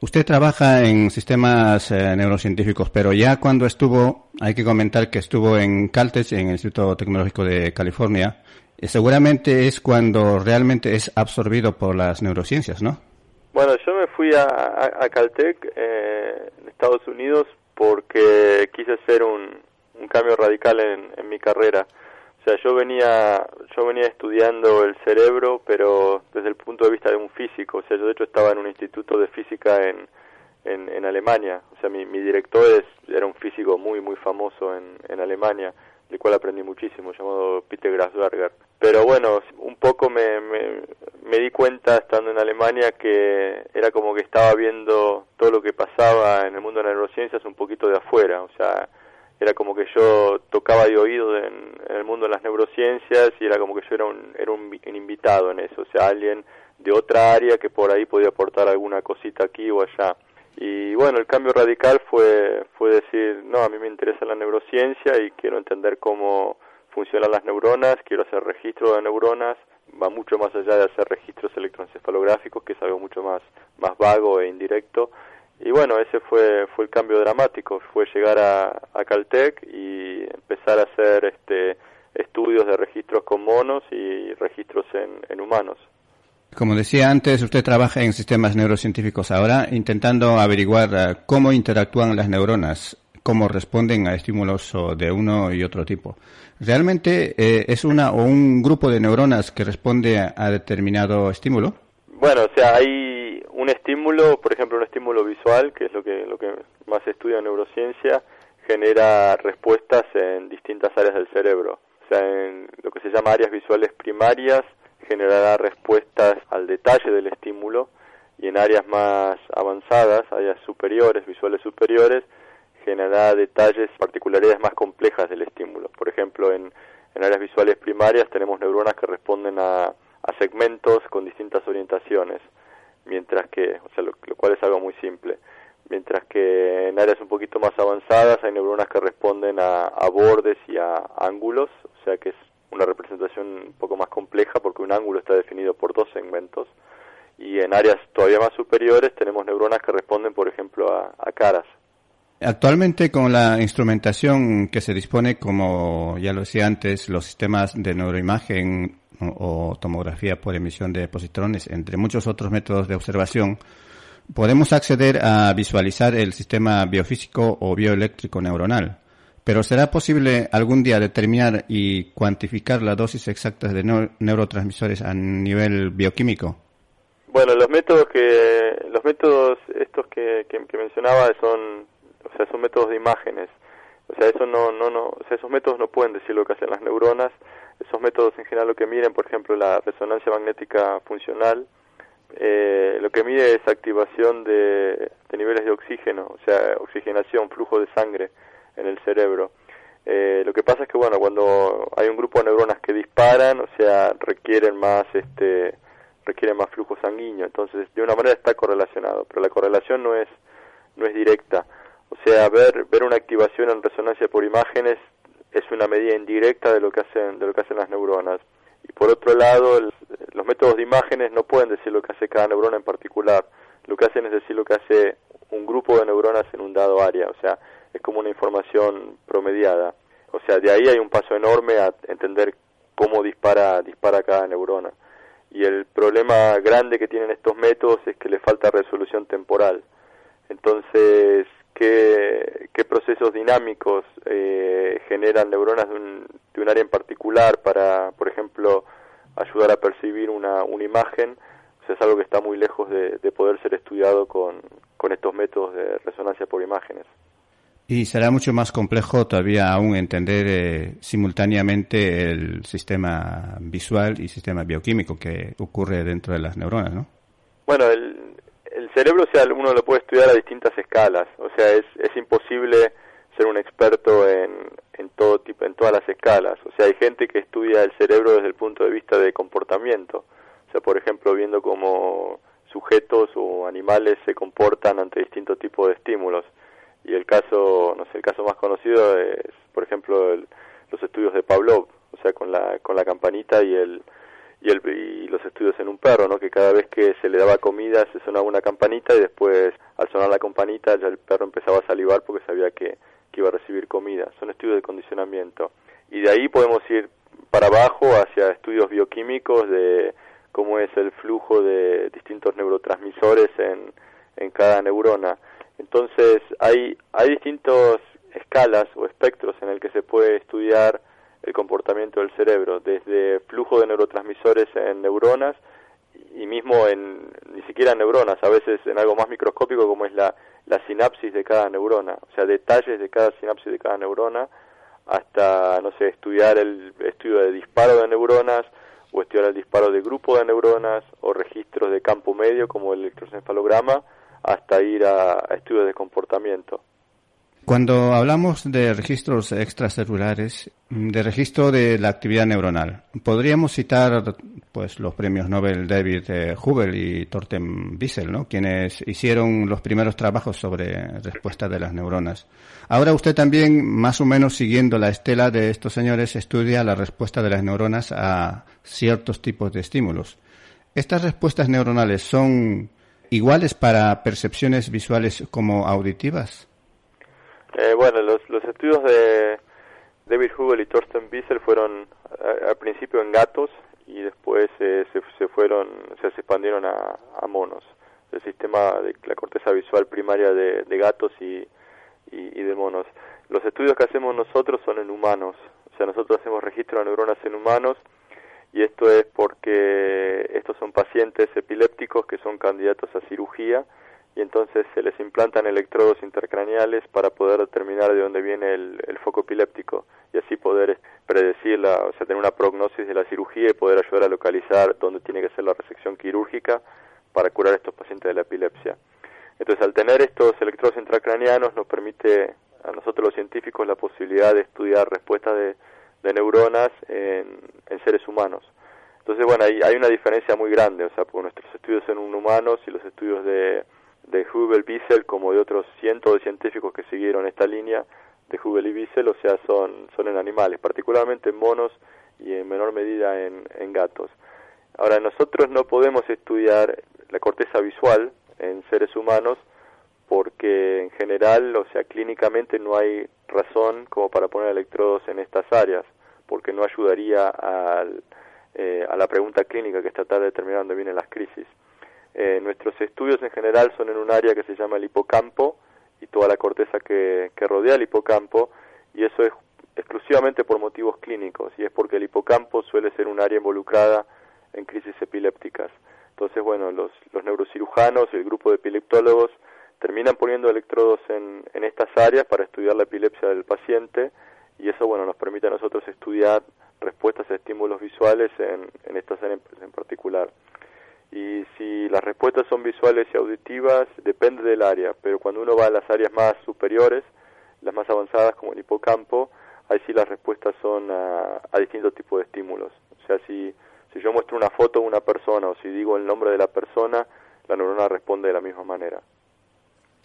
S1: Usted trabaja en sistemas eh, neurocientíficos, pero ya cuando estuvo, hay que comentar que estuvo en Caltech, en el Instituto Tecnológico de California, eh, seguramente es cuando realmente es absorbido por las neurociencias, ¿no?
S7: Bueno, yo me fui a, a, Caltech, eh, en Estados Unidos, porque quise hacer un, un cambio radical en, en mi carrera. O sea, yo venía, yo venía estudiando el cerebro, pero desde el punto de vista de un físico. O sea, yo de hecho estaba en un instituto de física en, en, en Alemania. O sea, mi, mi director es, era un físico muy, muy famoso en, en Alemania, del cual aprendí muchísimo, llamado Peter Grasberger. Pero bueno, un poco me, me, me di cuenta estando en Alemania que era como que estaba viendo todo lo que pasaba en el mundo de las neurociencias un poquito de afuera. O sea, era como que yo tocaba de oído en, el mundo de las neurociencias y era como que yo era un, era un, invitado en eso, o sea, alguien de otra área que por ahí podía aportar alguna cosita aquí o allá. Y bueno, el cambio radical fue, fue decir, no, a mí me interesa la neurociencia y quiero entender cómo funcionan las neuronas, quiero hacer registro de neuronas, va mucho más allá de hacer registros electroencefalográficos, que es algo mucho más, más vago e indirecto. Y bueno, ese fue, fue el cambio dramático, fue llegar a, a Caltech y empezar a hacer este, estudios de registros con monos y registros en, en humanos.
S1: Como decía antes, usted trabaja en sistemas neurocientíficos ahora, intentando averiguar uh, cómo interactúan las neuronas, cómo responden a estímulos de uno y otro tipo. ¿Realmente eh, es una o un grupo de neuronas que responde a, determinado estímulo?
S7: Bueno, o sea, hay un estímulo, por ejemplo, un estímulo visual, que es lo que, lo que más estudia en neurociencia, genera respuestas en distintas áreas del cerebro. O sea, en lo que se llama áreas visuales primarias, generará respuestas al detalle del estímulo y en áreas más avanzadas, áreas superiores, visuales superiores, generará detalles, particularidades más complejas del estímulo. Por ejemplo, en, en áreas visuales primarias tenemos neuronas que responden a, a segmentos con distintas orientaciones mientras que, o sea, lo, cual es algo muy simple, mientras que en áreas un poquito más avanzadas hay neuronas que responden a, a bordes y a ángulos, o sea que es una representación un poco más compleja porque un ángulo está definido por dos segmentos y en áreas todavía más superiores tenemos neuronas que responden, por ejemplo, a, a caras.
S1: Actualmente con la instrumentación que se dispone, como ya lo decía antes, los sistemas de neuroimagen o tomografía por emisión de positrones, entre muchos otros métodos de observación, podemos acceder a visualizar el sistema biofísico o bioeléctrico neuronal. Pero ¿será posible algún día determinar y cuantificar la dosis exacta de neurotransmisores a nivel bioquímico?
S7: Bueno, los métodos que los métodos estos que, que, mencionaba son o sea, son métodos de imágenes. O sea, eso no no no, esos métodos no pueden decir lo que hacen las neuronas esos métodos en general lo que miden, por ejemplo, la resonancia magnética funcional, eh, lo que mide es activación de, niveles de oxígeno, o sea, oxigenación, flujo de sangre en el cerebro. Eh, lo que pasa es que, bueno, cuando hay un grupo de neuronas que disparan, o sea, requieren más, este, requieren más flujo sanguíneo, entonces de una manera está correlacionado, pero la correlación no es, no es directa. O sea, ver, ver una activación en resonancia por imágenes es una medida indirecta de lo que hacen de lo que hacen las neuronas y por otro lado los métodos de imágenes no pueden decir lo que hace cada neurona en particular lo que hacen es decir lo que hace un grupo de neuronas en un dado área o sea es como una información promediada. O sea de ahí hay un paso enorme a entender cómo dispara dispara cada neurona. Y el problema grande que tienen estos métodos es que le falta resolución temporal. Entonces qué, qué procesos dinámicos eh, generan neuronas de un, de un área en particular para, por ejemplo, ayudar a percibir una, una imagen, es algo que está muy lejos de, de poder ser estudiado con, con estos métodos de resonancia por imágenes.
S1: Y será mucho más complejo todavía aún entender eh, simultáneamente el sistema visual y sistema bioquímico que ocurre dentro de las neuronas, ¿no?
S7: Bueno, el, el cerebro, o sea, uno lo puede estudiar a distintas escalas, o sea, es, es imposible ser un experto en, en todo tipo, en todas las escalas. O sea, hay gente que estudia el cerebro desde el punto de vista de comportamiento. O sea, por ejemplo, viendo cómo sujetos o animales se comportan ante distintos tipos de estímulos y el caso, no sé, el caso más conocido es, por ejemplo, los estudios de Pavlov, o sea, con la, con la campanita y el, y, el, y los estudios en un perro, ¿no? Que cada vez que se le daba comida se sonaba una campanita y después al sonar la campanita ya el perro empezaba a salivar porque sabía que, que iba a recibir comida. Son estudios de condicionamiento. Y de ahí podemos ir para abajo hacia estudios bioquímicos de cómo es el flujo de distintos neurotransmisores en, en cada neurona. Entonces, hay, hay distintas escalas o espectros en el que se puede estudiar el comportamiento del cerebro, desde flujo de neurotransmisores en neuronas y mismo en ni siquiera en neuronas, a veces en algo más microscópico como es la, la sinapsis de cada neurona, o sea, detalles de cada sinapsis de cada neurona, hasta, no sé, estudiar el estudio de disparo de neuronas o estudiar el disparo de grupo de neuronas o registros de campo medio como el electroencefalograma hasta ir a, estudios de comportamiento.
S1: Cuando hablamos de registros extracelulares, de registro de la actividad neuronal, podríamos citar pues los premios Nobel David eh, Hubel y Torten Wiesel, ¿no? quienes hicieron los primeros trabajos sobre respuesta de las neuronas. Ahora usted también, más o menos siguiendo la estela de estos señores, estudia la respuesta de las neuronas a ciertos tipos de estímulos. ¿Estas respuestas neuronales son iguales para percepciones visuales como auditivas?
S7: Eh, bueno, los, los estudios de David Hubel y Thorsten Wiesel fueron al principio en gatos y después se, se, fueron, se expandieron a, a, monos. El sistema de la corteza visual primaria de, de gatos y, y, y, de monos. Los estudios que hacemos nosotros son en humanos, o sea, nosotros hacemos registro de neuronas en humanos y esto es porque estos son pacientes epilépticos que son candidatos a cirugía y entonces se les implantan electrodos intercraneales para poder determinar de dónde viene el, foco epiléptico y así poder predecir, la, o sea, tener una prognosis de la cirugía y poder ayudar a localizar dónde tiene que ser la resección quirúrgica para curar a estos pacientes de la epilepsia. Entonces, al tener estos electrodos intracraneanos nos permite a nosotros los científicos la posibilidad de estudiar respuestas de de neuronas en, seres humanos. Entonces, bueno, hay, hay una diferencia muy grande, o sea, por nuestros estudios en humanos y los estudios de, de Hubel, Wiesel, como de otros cientos de científicos que siguieron esta línea de Hubel y Wiesel, o sea, son, son en animales, particularmente en monos y en menor medida en, en gatos. Ahora, nosotros no podemos estudiar la corteza visual en seres humanos porque en general, o sea, clínicamente no hay razón como para poner electrodos en estas áreas, porque no ayudaría al, eh, a la pregunta clínica que es tratar de determinar dónde vienen las crisis. Eh, nuestros estudios en general son en un área que se llama el hipocampo y toda la corteza que, que rodea el hipocampo, y eso es exclusivamente por motivos clínicos, y es porque el hipocampo suele ser un área involucrada en crisis epilépticas. Entonces, bueno, los, los neurocirujanos, el grupo de epileptólogos, terminan poniendo electrodos en, en estas áreas para estudiar la epilepsia del paciente y eso bueno nos permite a nosotros estudiar respuestas a estímulos visuales en, en estas áreas en particular. Y si las respuestas son visuales y auditivas, depende del área, pero cuando uno va a las áreas más superiores, las más avanzadas como el hipocampo, ahí sí las respuestas son a, a distintos tipos de estímulos. O sea, si, si yo muestro una foto de una persona o si digo el nombre de la persona, la neurona responde de la misma manera.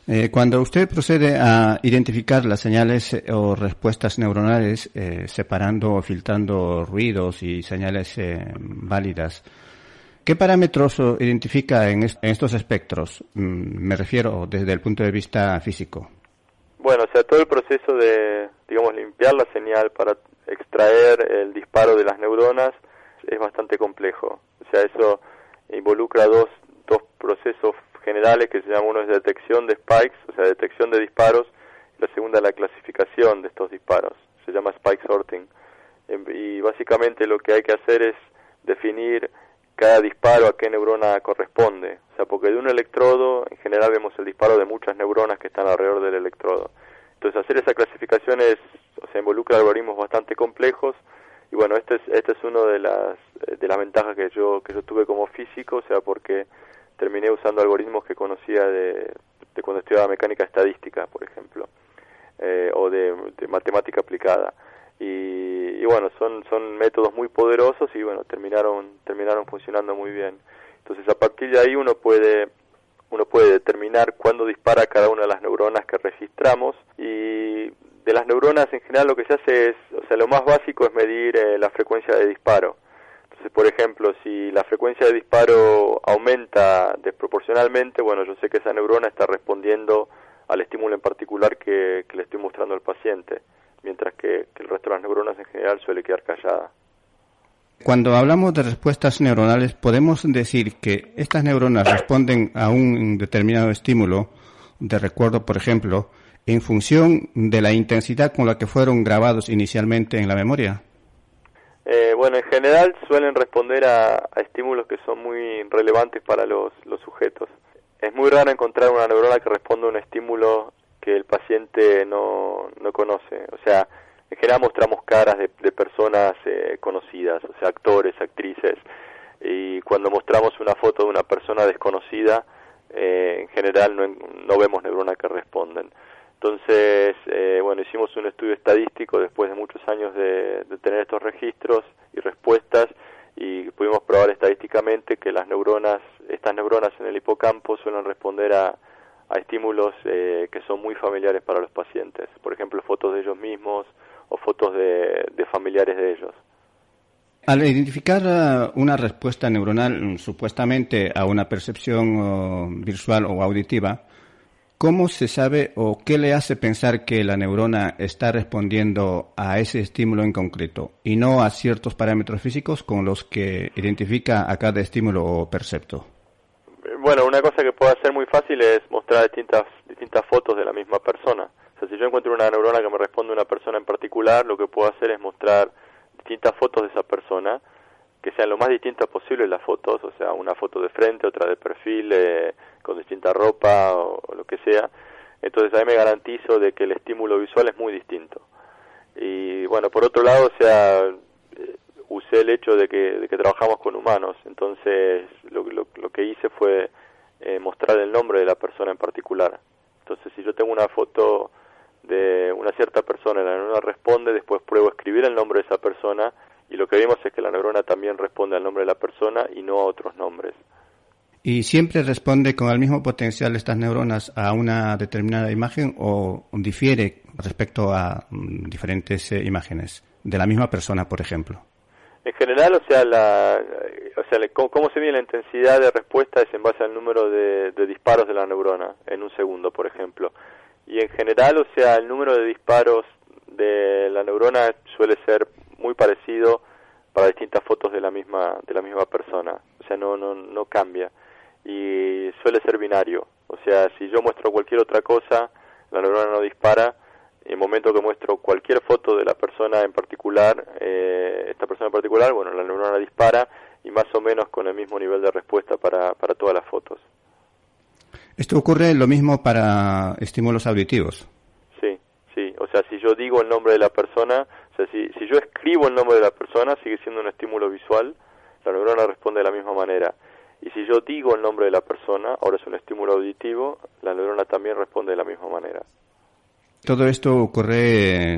S1: Eh, cuando usted procede a identificar las señales eh, o respuestas neuronales, eh, separando o filtrando ruidos y señales válidas, ¿qué parámetros identifica en, estos espectros? Mm, me refiero desde el punto de vista físico.
S7: Bueno, o sea, todo el proceso de, digamos, limpiar la señal para extraer el disparo de las neuronas es bastante complejo. O sea, eso involucra dos, dos procesos generales que se llama uno es detección de spikes, o sea, detección de disparos, la segunda la clasificación de estos disparos, se llama spike sorting. Em, y básicamente lo que hay que hacer es definir cada disparo a qué neurona corresponde. O sea, porque de un electrodo, en general vemos el disparo de muchas neuronas que están alrededor del electrodo. Entonces hacer esa clasificación es, o sea, involucra algoritmos bastante complejos y bueno, este es, este es uno de las, de las ventajas que yo, que yo tuve como físico, o sea, porque terminé usando algoritmos que conocía de, de cuando estudiaba mecánica estadística, por ejemplo, eh, o de, matemática aplicada. Y, y, bueno, son, son métodos muy poderosos y bueno, terminaron, terminaron funcionando muy bien. Entonces a partir de ahí uno puede uno puede determinar cuándo dispara cada una de las neuronas que registramos y de las neuronas en general lo que se hace es, o sea, lo más básico es medir eh, la frecuencia de disparo. Por ejemplo, si la frecuencia de disparo aumenta desproporcionalmente, bueno, yo sé que esa neurona está respondiendo al estímulo en particular que, le estoy mostrando al paciente, mientras que, que el resto de las neuronas en general suele quedar callada.
S1: Cuando hablamos de respuestas neuronales, podemos decir que estas neuronas responden a un determinado estímulo de recuerdo, por ejemplo, en función de la intensidad con la que fueron grabados inicialmente en la memoria.
S7: Eh, bueno, en general suelen responder a, estímulos que son muy relevantes para los, sujetos. Es muy raro encontrar una neurona que responda a un estímulo que el paciente no, no conoce. O sea, en general mostramos caras de, personas eh, conocidas, o sea, actores, actrices, y cuando mostramos una foto de una persona desconocida, eh, en general no, vemos neuronas que responden. Entonces, eh, bueno, hicimos un estudio estadístico después de muchos años de, tener estos registros y respuestas y pudimos probar estadísticamente que las neuronas, estas neuronas en el hipocampo suelen responder a, a estímulos que son muy familiares para los pacientes. Por ejemplo, fotos de ellos mismos, o fotos de, familiares de ellos.
S1: Al identificar uh, una respuesta neuronal mm, supuestamente a una percepción uh, visual o auditiva, ¿cómo se sabe o qué le hace pensar que la neurona está respondiendo a ese estímulo en concreto y no a ciertos parámetros físicos con los que identifica a cada estímulo o percepto?
S7: Bueno, una cosa que puede hacer muy fácil es mostrar distintas, distintas fotos de la misma persona si yo encuentro una neurona que me responde a una persona en particular, lo que puedo hacer es mostrar distintas fotos de esa persona, que sean lo más distintas posible las fotos, o sea, una foto de frente, otra de perfil, eh, con distinta ropa o, lo que sea. Entonces ahí me garantizo de que el estímulo visual es muy distinto. Y bueno, por otro lado, o sea, eh, usé el hecho de que, de que trabajamos con humanos, entonces lo, lo, que hice fue eh, mostrar el nombre de la persona en particular. Entonces, si yo tengo una foto de una cierta persona la neurona responde, después pruebo escribir el nombre de esa persona y lo que vimos es que la neurona también responde al nombre de la persona y no a otros nombres.
S1: ¿Y siempre responde con el mismo potencial estas neuronas a una determinada imagen o difiere respecto a mm, diferentes eh, imágenes de la misma persona, por ejemplo?
S7: En general, o sea, la, o sea, cómo, se mide la intensidad de respuesta es en base al número de disparos de la neurona en un segundo, por ejemplo y en general, o sea, el número de disparos de la neurona suele ser muy parecido para distintas fotos de la misma de la misma persona, o sea, no no no cambia y suele ser binario, o sea, si yo muestro cualquier otra cosa, la neurona no dispara, en el momento que muestro cualquier foto de la persona en particular, eh, esta persona en particular, bueno, la neurona dispara y más o menos con el mismo nivel de respuesta para, para todas las fotos.
S1: Esto ocurre lo mismo para estímulos auditivos.
S7: Sí, sí. O sea, si yo digo el nombre de la persona, o sea, si, si yo escribo el nombre de la persona, sigue siendo un estímulo visual, la neurona responde de la misma manera. Y si yo digo el nombre de la persona, ahora es un estímulo auditivo, la neurona también responde de la misma manera.
S1: Todo esto ocurre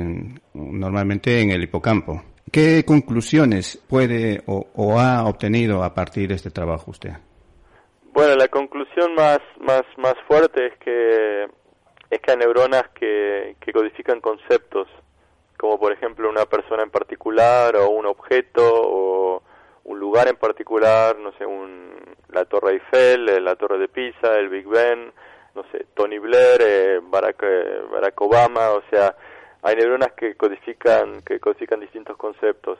S1: normalmente en el hipocampo. ¿Qué conclusiones puede o ha obtenido a partir de este trabajo usted?
S7: Bueno, la conclusión más, más, más fuerte es que, es que hay neuronas que, que codifican conceptos, como por ejemplo una persona en particular o un objeto o un lugar en particular, no sé, un, la Torre Eiffel, eh, la Torre de Pisa, el Big Ben, no sé, Tony Blair, eh, Barack, eh, Barack Obama, o sea, hay neuronas que codifican, que codifican distintos conceptos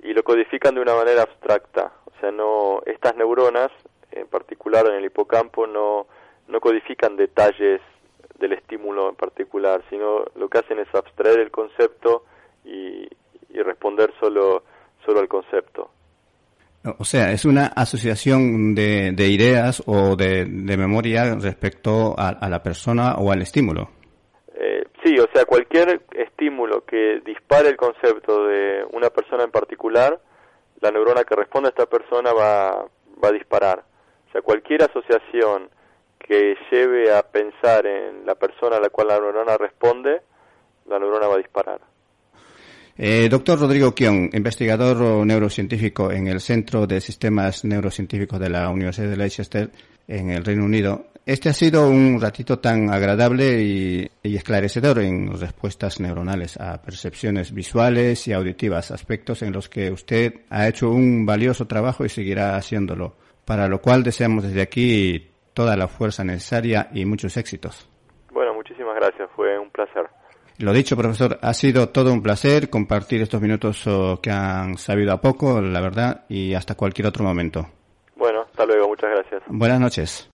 S7: y lo codifican de una manera abstracta, o sea, no, estas neuronas en particular en el hipocampo no, no codifican detalles del estímulo en particular, sino lo que hacen es abstraer el concepto y, responder solo, solo al concepto.
S1: O sea, es una asociación de, de ideas o de, memoria respecto a, la persona o al estímulo.
S7: Eh, Sí, o sea, cualquier estímulo que dispare el concepto de una persona en particular, la neurona que responde a esta persona va, va a disparar. O sea, cualquier asociación que lleve a pensar en la persona a la cual la neurona responde, la neurona va a disparar.
S1: Eh, doctor Rodrigo Kion, investigador neurocientífico en el Centro de Sistemas Neurocientíficos de la Universidad de Leicester en el Reino Unido. Este ha sido un ratito tan agradable y, esclarecedor en respuestas neuronales a percepciones visuales y auditivas, aspectos en los que usted ha hecho un valioso trabajo y seguirá haciéndolo, para lo cual deseamos desde aquí toda la fuerza necesaria y muchos éxitos.
S7: Bueno, muchísimas gracias, fue un placer.
S1: Lo dicho, profesor, ha sido todo un placer compartir estos minutos oh, que han sabido a poco, la verdad, y hasta cualquier otro momento.
S7: Bueno, hasta luego, muchas gracias.
S1: Buenas noches.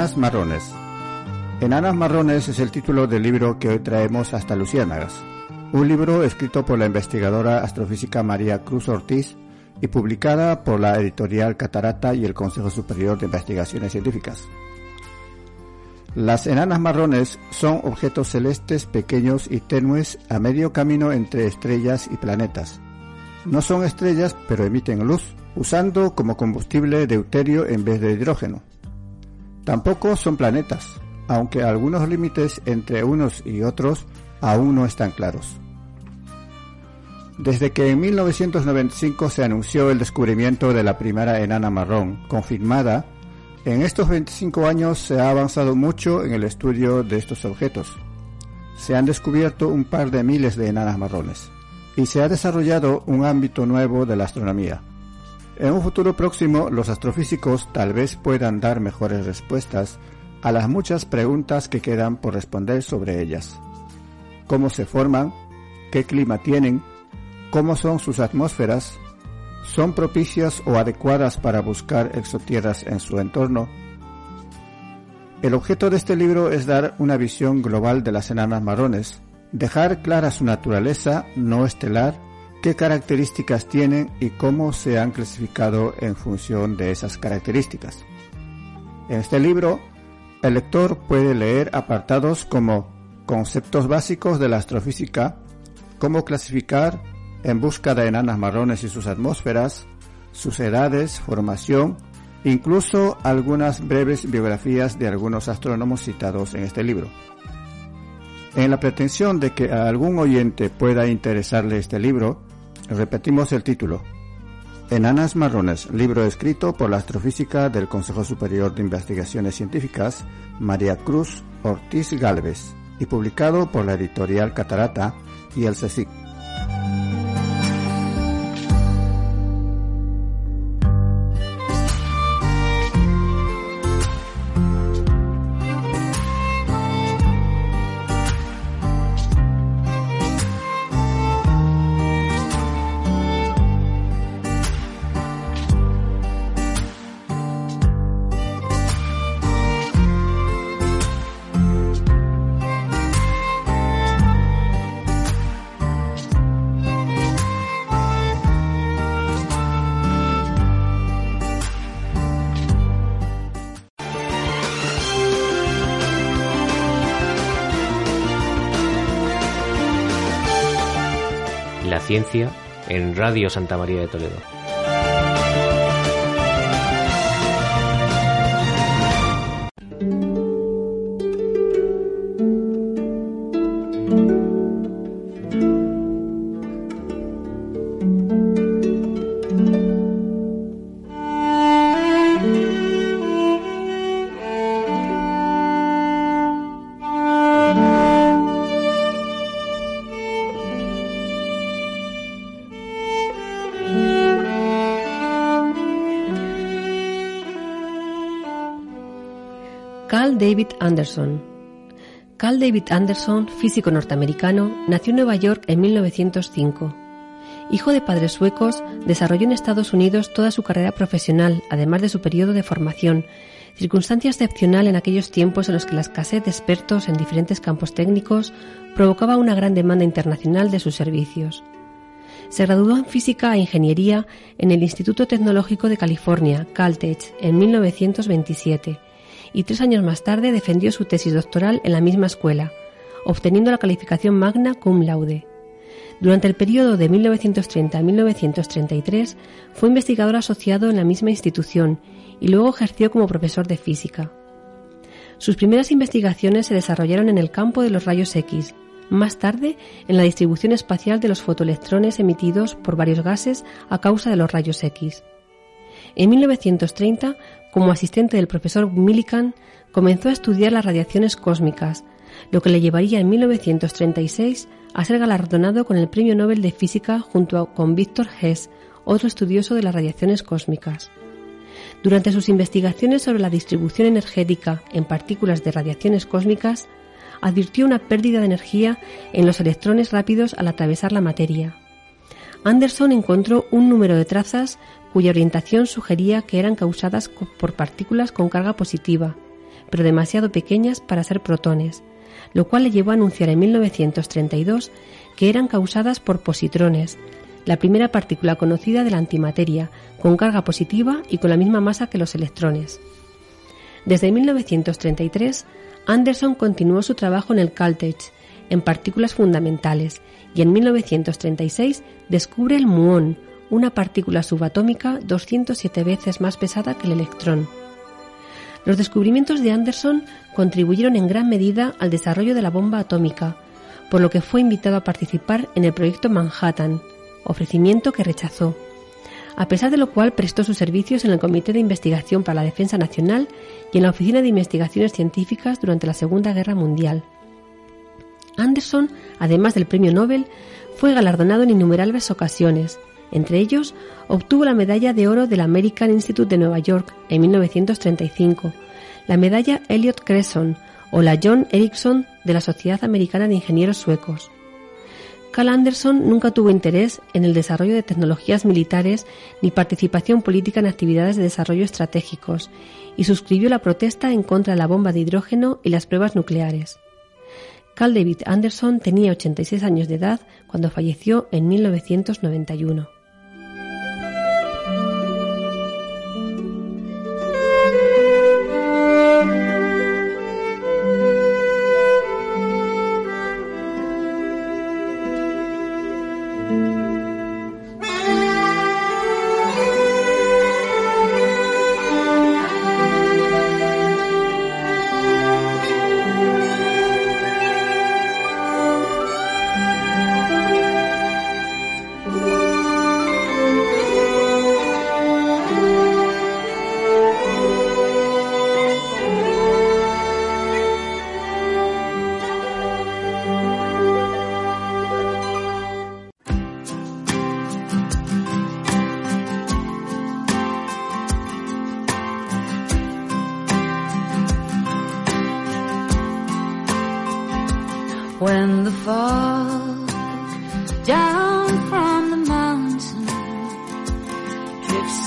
S1: Enanas marrones. Enanas marrones es el título del libro que hoy traemos hasta Luciérnagas. Un libro escrito por la investigadora astrofísica María Cruz Ortiz y publicada por la editorial Catarata y el Consejo Superior de Investigaciones Científicas. Las enanas marrones son objetos celestes pequeños y tenues a medio camino entre estrellas y planetas. No son estrellas, pero emiten luz, usando como combustible deuterio en vez de hidrógeno. Tampoco son planetas, aunque algunos límites entre unos y otros aún no están claros. Desde que en 1995 se anunció el descubrimiento de la primera enana marrón, confirmada, en estos 25 años se ha avanzado mucho en el estudio de estos objetos. Se han descubierto un par de miles de enanas marrones y se ha desarrollado un ámbito nuevo de la astronomía, en un futuro próximo, los astrofísicos tal vez puedan dar mejores respuestas a las muchas preguntas que quedan por responder sobre ellas. ¿Cómo se forman? ¿Qué clima tienen? ¿Cómo son sus atmósferas? ¿Son propicias o adecuadas para buscar exotierras en su entorno? El objeto de este libro es dar una visión global de las enanas marrones, dejar clara su naturaleza no estelar qué características tienen y cómo se han clasificado en función de esas características. En este libro, el lector puede leer apartados como conceptos básicos de la astrofísica, cómo clasificar en busca de enanas marrones y sus atmósferas, sus edades, formación, incluso algunas breves biografías de algunos astrónomos citados en este libro. En la pretensión de que a algún oyente pueda interesarle este libro, Repetimos el título. Enanas Marrones, libro escrito por la astrofísica del Consejo Superior de Investigaciones Científicas, María Cruz Ortiz Galvez, y publicado por la editorial Catarata y el CSIC.
S4: En Radio Santa María de Toledo.
S3: David Anderson. Carl David Anderson, físico norteamericano, nació en Nueva York en 1905 Hijo de padres suecos, desarrolló en Estados Unidos toda su carrera profesional, además de su periodo de formación, circunstancia excepcional en aquellos tiempos en los que la escasez de expertos en diferentes campos técnicos provocaba una gran demanda internacional de sus servicios. Se graduó en física e ingeniería en el Instituto Tecnológico de California, Caltech, en 1927, y tres años más tarde defendió su tesis doctoral en la misma escuela, obteniendo la calificación magna cum laude. Durante el periodo de 1930 a 1933 fue investigador asociado en la misma institución y luego ejerció como profesor de física. Sus primeras investigaciones se desarrollaron en el campo de los rayos X, más tarde en la distribución espacial de los fotoelectrones emitidos por varios gases a causa de los rayos X. En 1930, como asistente del profesor Millikan, comenzó a estudiar las radiaciones cósmicas, lo que le llevaría en 1936 a ser galardonado con el Premio Nobel de Física junto con Víctor Hess, otro estudioso de las radiaciones cósmicas. Durante sus investigaciones sobre la distribución energética en partículas de radiaciones cósmicas, advirtió una pérdida de energía en los electrones rápidos al atravesar la materia. Anderson encontró un número de trazas cuya orientación sugería que eran causadas por partículas con carga positiva, pero demasiado pequeñas para ser protones, lo cual le llevó a anunciar en 1932 que eran causadas por positrones, la primera partícula conocida de la antimateria, con carga positiva y con la misma masa que los electrones. Desde 1933, Anderson continuó su trabajo en el Caltech, en partículas fundamentales, y en 1936 descubre el muón, una partícula subatómica 207 veces más pesada que el electrón. Los descubrimientos de Anderson contribuyeron en gran medida al desarrollo de la bomba atómica, por lo que fue invitado a participar en el proyecto Manhattan, ofrecimiento que rechazó, a pesar de lo cual prestó sus servicios en el Comité de Investigación para la Defensa Nacional y en la Oficina de Investigaciones Científicas durante la Segunda Guerra Mundial. Anderson, además del Premio Nobel, fue galardonado en innumerables ocasiones, entre ellos, obtuvo la medalla de oro del American Institute de Nueva York en 1935, la medalla Elliot Cresson o la John Ericsson de la Sociedad Americana de Ingenieros Suecos. Carl Anderson nunca tuvo interés en el desarrollo de tecnologías militares ni participación política en actividades de desarrollo estratégicos y suscribió la protesta en contra de la bomba de hidrógeno y las pruebas nucleares. Carl David Anderson tenía 86 años de edad cuando falleció en 1991.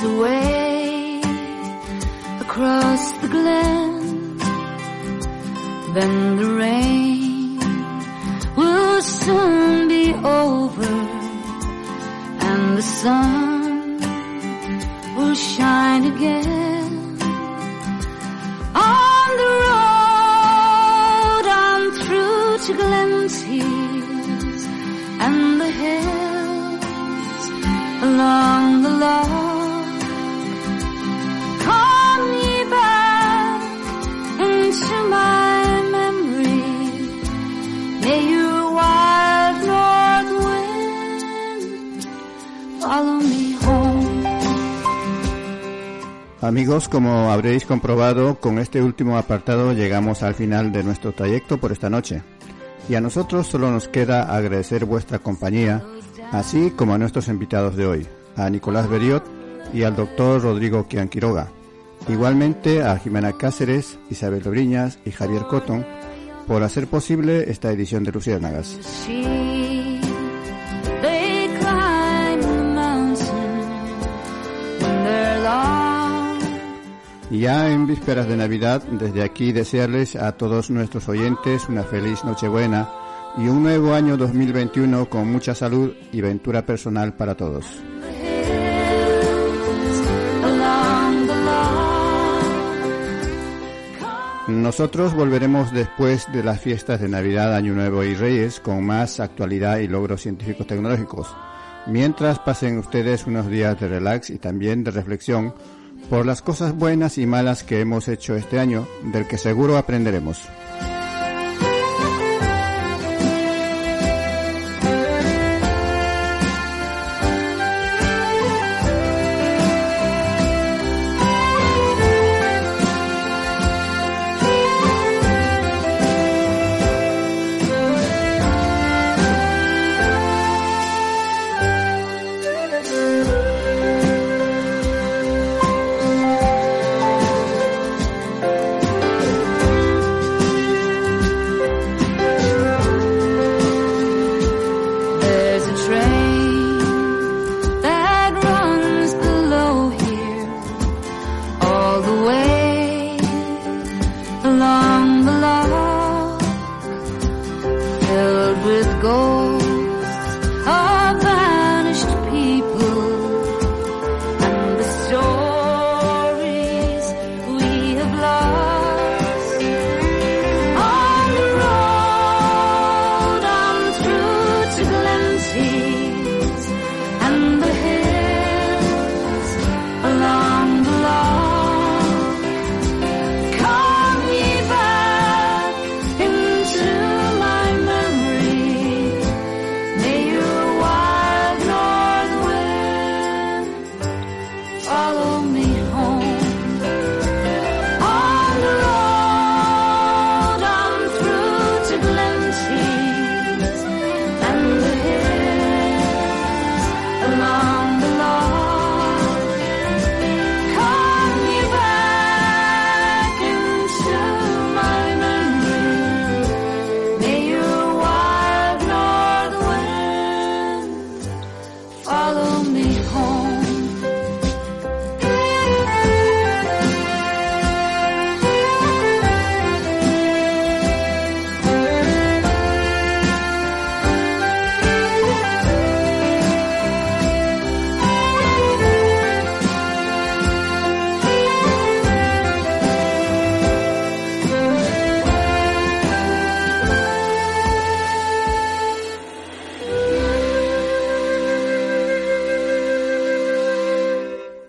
S8: away across the glen. Then the rain will soon be over and the sun will shine again. On the road on through to Glen's hills and the hills along
S1: Amigos, como habréis comprobado, con este último apartado llegamos al final de nuestro trayecto por esta noche. Y a nosotros solo nos queda agradecer vuestra compañía, así como a nuestros invitados de hoy, a Nicolás Beriot y al doctor Rodrigo Quianquiroga. Igualmente a Jimena Cáceres, Isabel Obriñas y Javier Cotton por hacer posible esta edición de Luciérnagas. Ya en vísperas de Navidad, desde aquí desearles a todos nuestros oyentes una feliz Nochebuena y un nuevo año 2021 con mucha salud y ventura personal para todos. Nosotros volveremos después de las fiestas de Navidad, Año Nuevo y Reyes con más actualidad y logros científicos tecnológicos. Mientras pasen ustedes unos días de relax y también de reflexión por las cosas buenas y malas que hemos hecho este año, del que seguro aprenderemos.